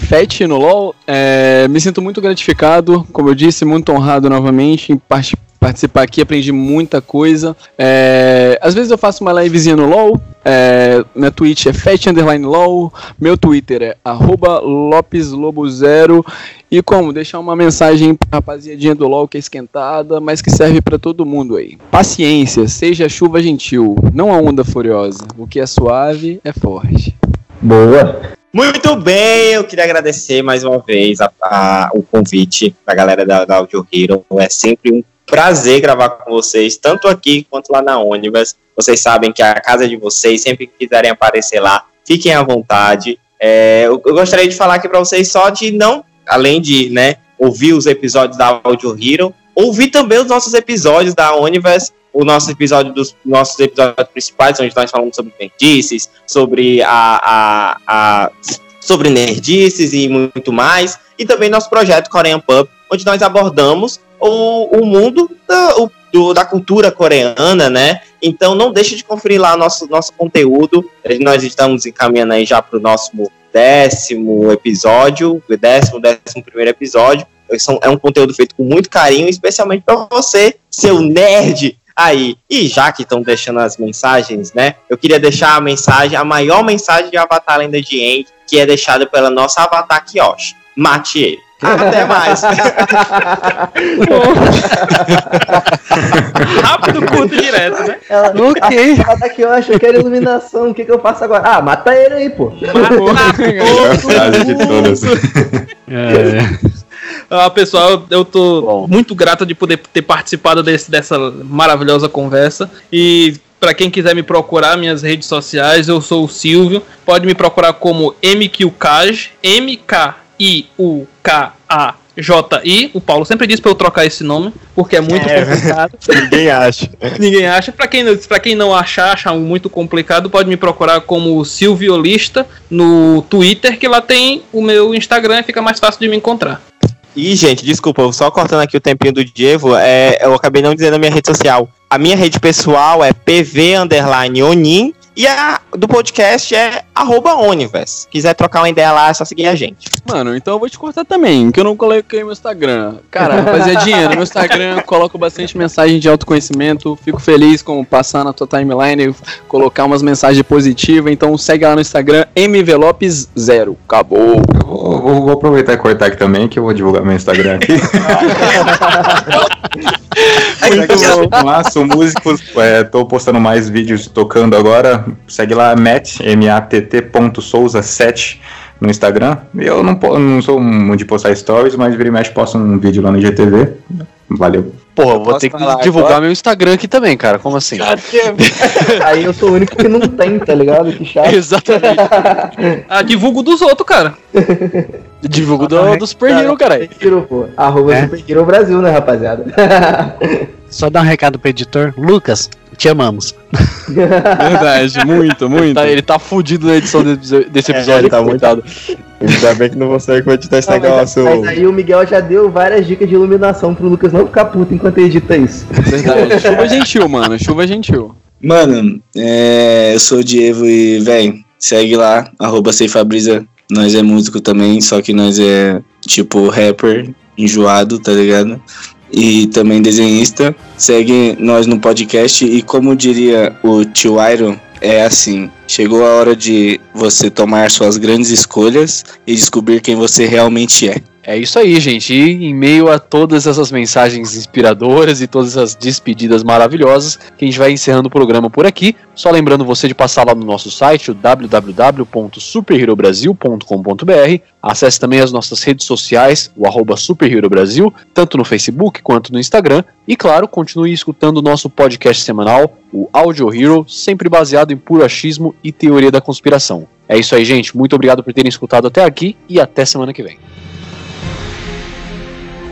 Fete no LoL. É, me sinto muito gratificado, como eu disse, muito honrado novamente em parte- participar aqui, aprendi muita coisa. É, às vezes eu faço uma livezinha no LoL, é, minha Twitch é Underline LoL, meu Twitter é arroba LopesLobo0. E como? Deixar uma mensagem pra rapaziadinha do LoL que é esquentada, mas que serve pra todo mundo aí. Paciência, seja chuva gentil, não a onda furiosa. O que é suave é forte. Boa. Muito bem, eu queria agradecer mais uma vez a- a- o convite da galera da, da Audio Hero. É sempre um prazer gravar com vocês, tanto aqui quanto lá na Onivas. Vocês sabem que a casa de vocês, sempre que quiserem aparecer lá, fiquem à vontade. É, eu, eu gostaria de falar aqui para vocês só de não, além de né, ouvir os episódios da Audio Hero, ouvir também os nossos episódios da Onivas, o nosso episódio dos nossos episódios principais, onde nós falamos sobre nerdices, sobre a, a, a sobre nerdices e muito mais, e também nosso projeto Korean Pub, onde nós abordamos o, o mundo da, o- do- da cultura coreana, né? Então não deixe de conferir lá nosso, nosso conteúdo. Nós estamos encaminhando aí já para o nosso décimo episódio, décimo, décimo primeiro episódio. São- É um conteúdo feito com muito carinho, especialmente para você, seu nerd aí. E já que estão deixando as mensagens, né? Eu queria deixar a mensagem, a maior mensagem de Avatar Lenda de Aang, que é deixada pela nossa Avatar Kyoshi. Mate ele. Até mais. Rápido, curto e direto, né? Ela, Ok. ela tá aqui, eu acho eu quero iluminação. O que, que eu faço agora? Ah, mata ele aí, pô. É a frase de todas. É, Ah, pessoal, eu tô Bom. muito grato de poder ter participado desse, dessa maravilhosa conversa. E para quem quiser me procurar, minhas redes sociais, eu sou o Silvio. Pode me procurar como MQCaj, M-K-I-U-K-A-J-I. O Paulo sempre diz pra eu trocar esse nome, porque é muito complicado. Ninguém acha. Ninguém acha. Pra quem, pra quem não achar, achar muito complicado, pode me procurar como Silviolista no Twitter, que lá tem o meu Instagram e fica mais fácil de me encontrar. E, gente, desculpa, só cortando aqui o tempinho do Diego, é, eu acabei não dizendo a minha rede social. A minha rede pessoal é PV underline Onin e a do podcast é arroba Onivers. Quiser trocar uma ideia lá, é só seguir a gente. Mano, então eu vou te cortar também, que eu não coloquei meu Instagram. Cara, rapaziadinha, no meu Instagram coloco bastante mensagem de autoconhecimento. Fico feliz com passar na tua timeline colocar umas mensagens positivas. Então segue lá no Instagram, MVLopes0. Acabou. Vou, vou- vou aproveitar e cortar aqui também, que eu vou divulgar meu Instagram aqui. Segue lá, sou músico, é, tô postando mais vídeos tocando agora. Segue lá, Matt, M-A-T-T ponto Souza 7 no Instagram. Eu não, não sou muito de postar stories, mas vira e mexe posto um vídeo lá no IGTV. Valeu. Porra, vou Posso ter que divulgar agora? meu Instagram aqui também, cara. Como assim? Aí eu sou o único que não tem, tá ligado? Que chato. Exatamente. Ah, divulgo dos outros, cara. Divulgo do, do Super Hero, caralho. Super Hero, pô. Arroba É. Super Hero Brasil, né, rapaziada? Só dar um recado pro editor. Lucas, te amamos. Verdade, muito, muito. Tá, ele tá fudido na edição desse, desse É, episódio, ele tá muito- coitado. Ainda bem que não vou sair com editar esse Não, mas, aí o Miguel já deu várias dicas de iluminação pro Lucas não ficar puto enquanto edita isso. Verdade. Chuva gentil, mano. Chuva gentil. Mano, é, eu sou o Diego e, véi, segue lá, arroba Ceifabrisa. Nós é músico também, só que nós é tipo rapper, enjoado, tá ligado? E também desenhista. Segue nós no podcast e como diria o tio Iron, é assim, chegou a hora de você tomar suas grandes escolhas e descobrir quem você realmente é. É isso aí, gente. E em meio a todas essas mensagens inspiradoras e todas essas despedidas maravilhosas, que a gente vai encerrando o programa por aqui. Só lembrando você de passar lá no nosso site, o www.superherobrasil.com.br. Acesse também as nossas redes sociais, o arroba Super Hero Brasil, tanto no Facebook quanto no Instagram. E claro, continue escutando o nosso podcast semanal, o Audio Hero, sempre baseado em puro achismo e teoria da conspiração. É isso aí, gente. Muito obrigado por terem escutado até aqui e até semana que vem.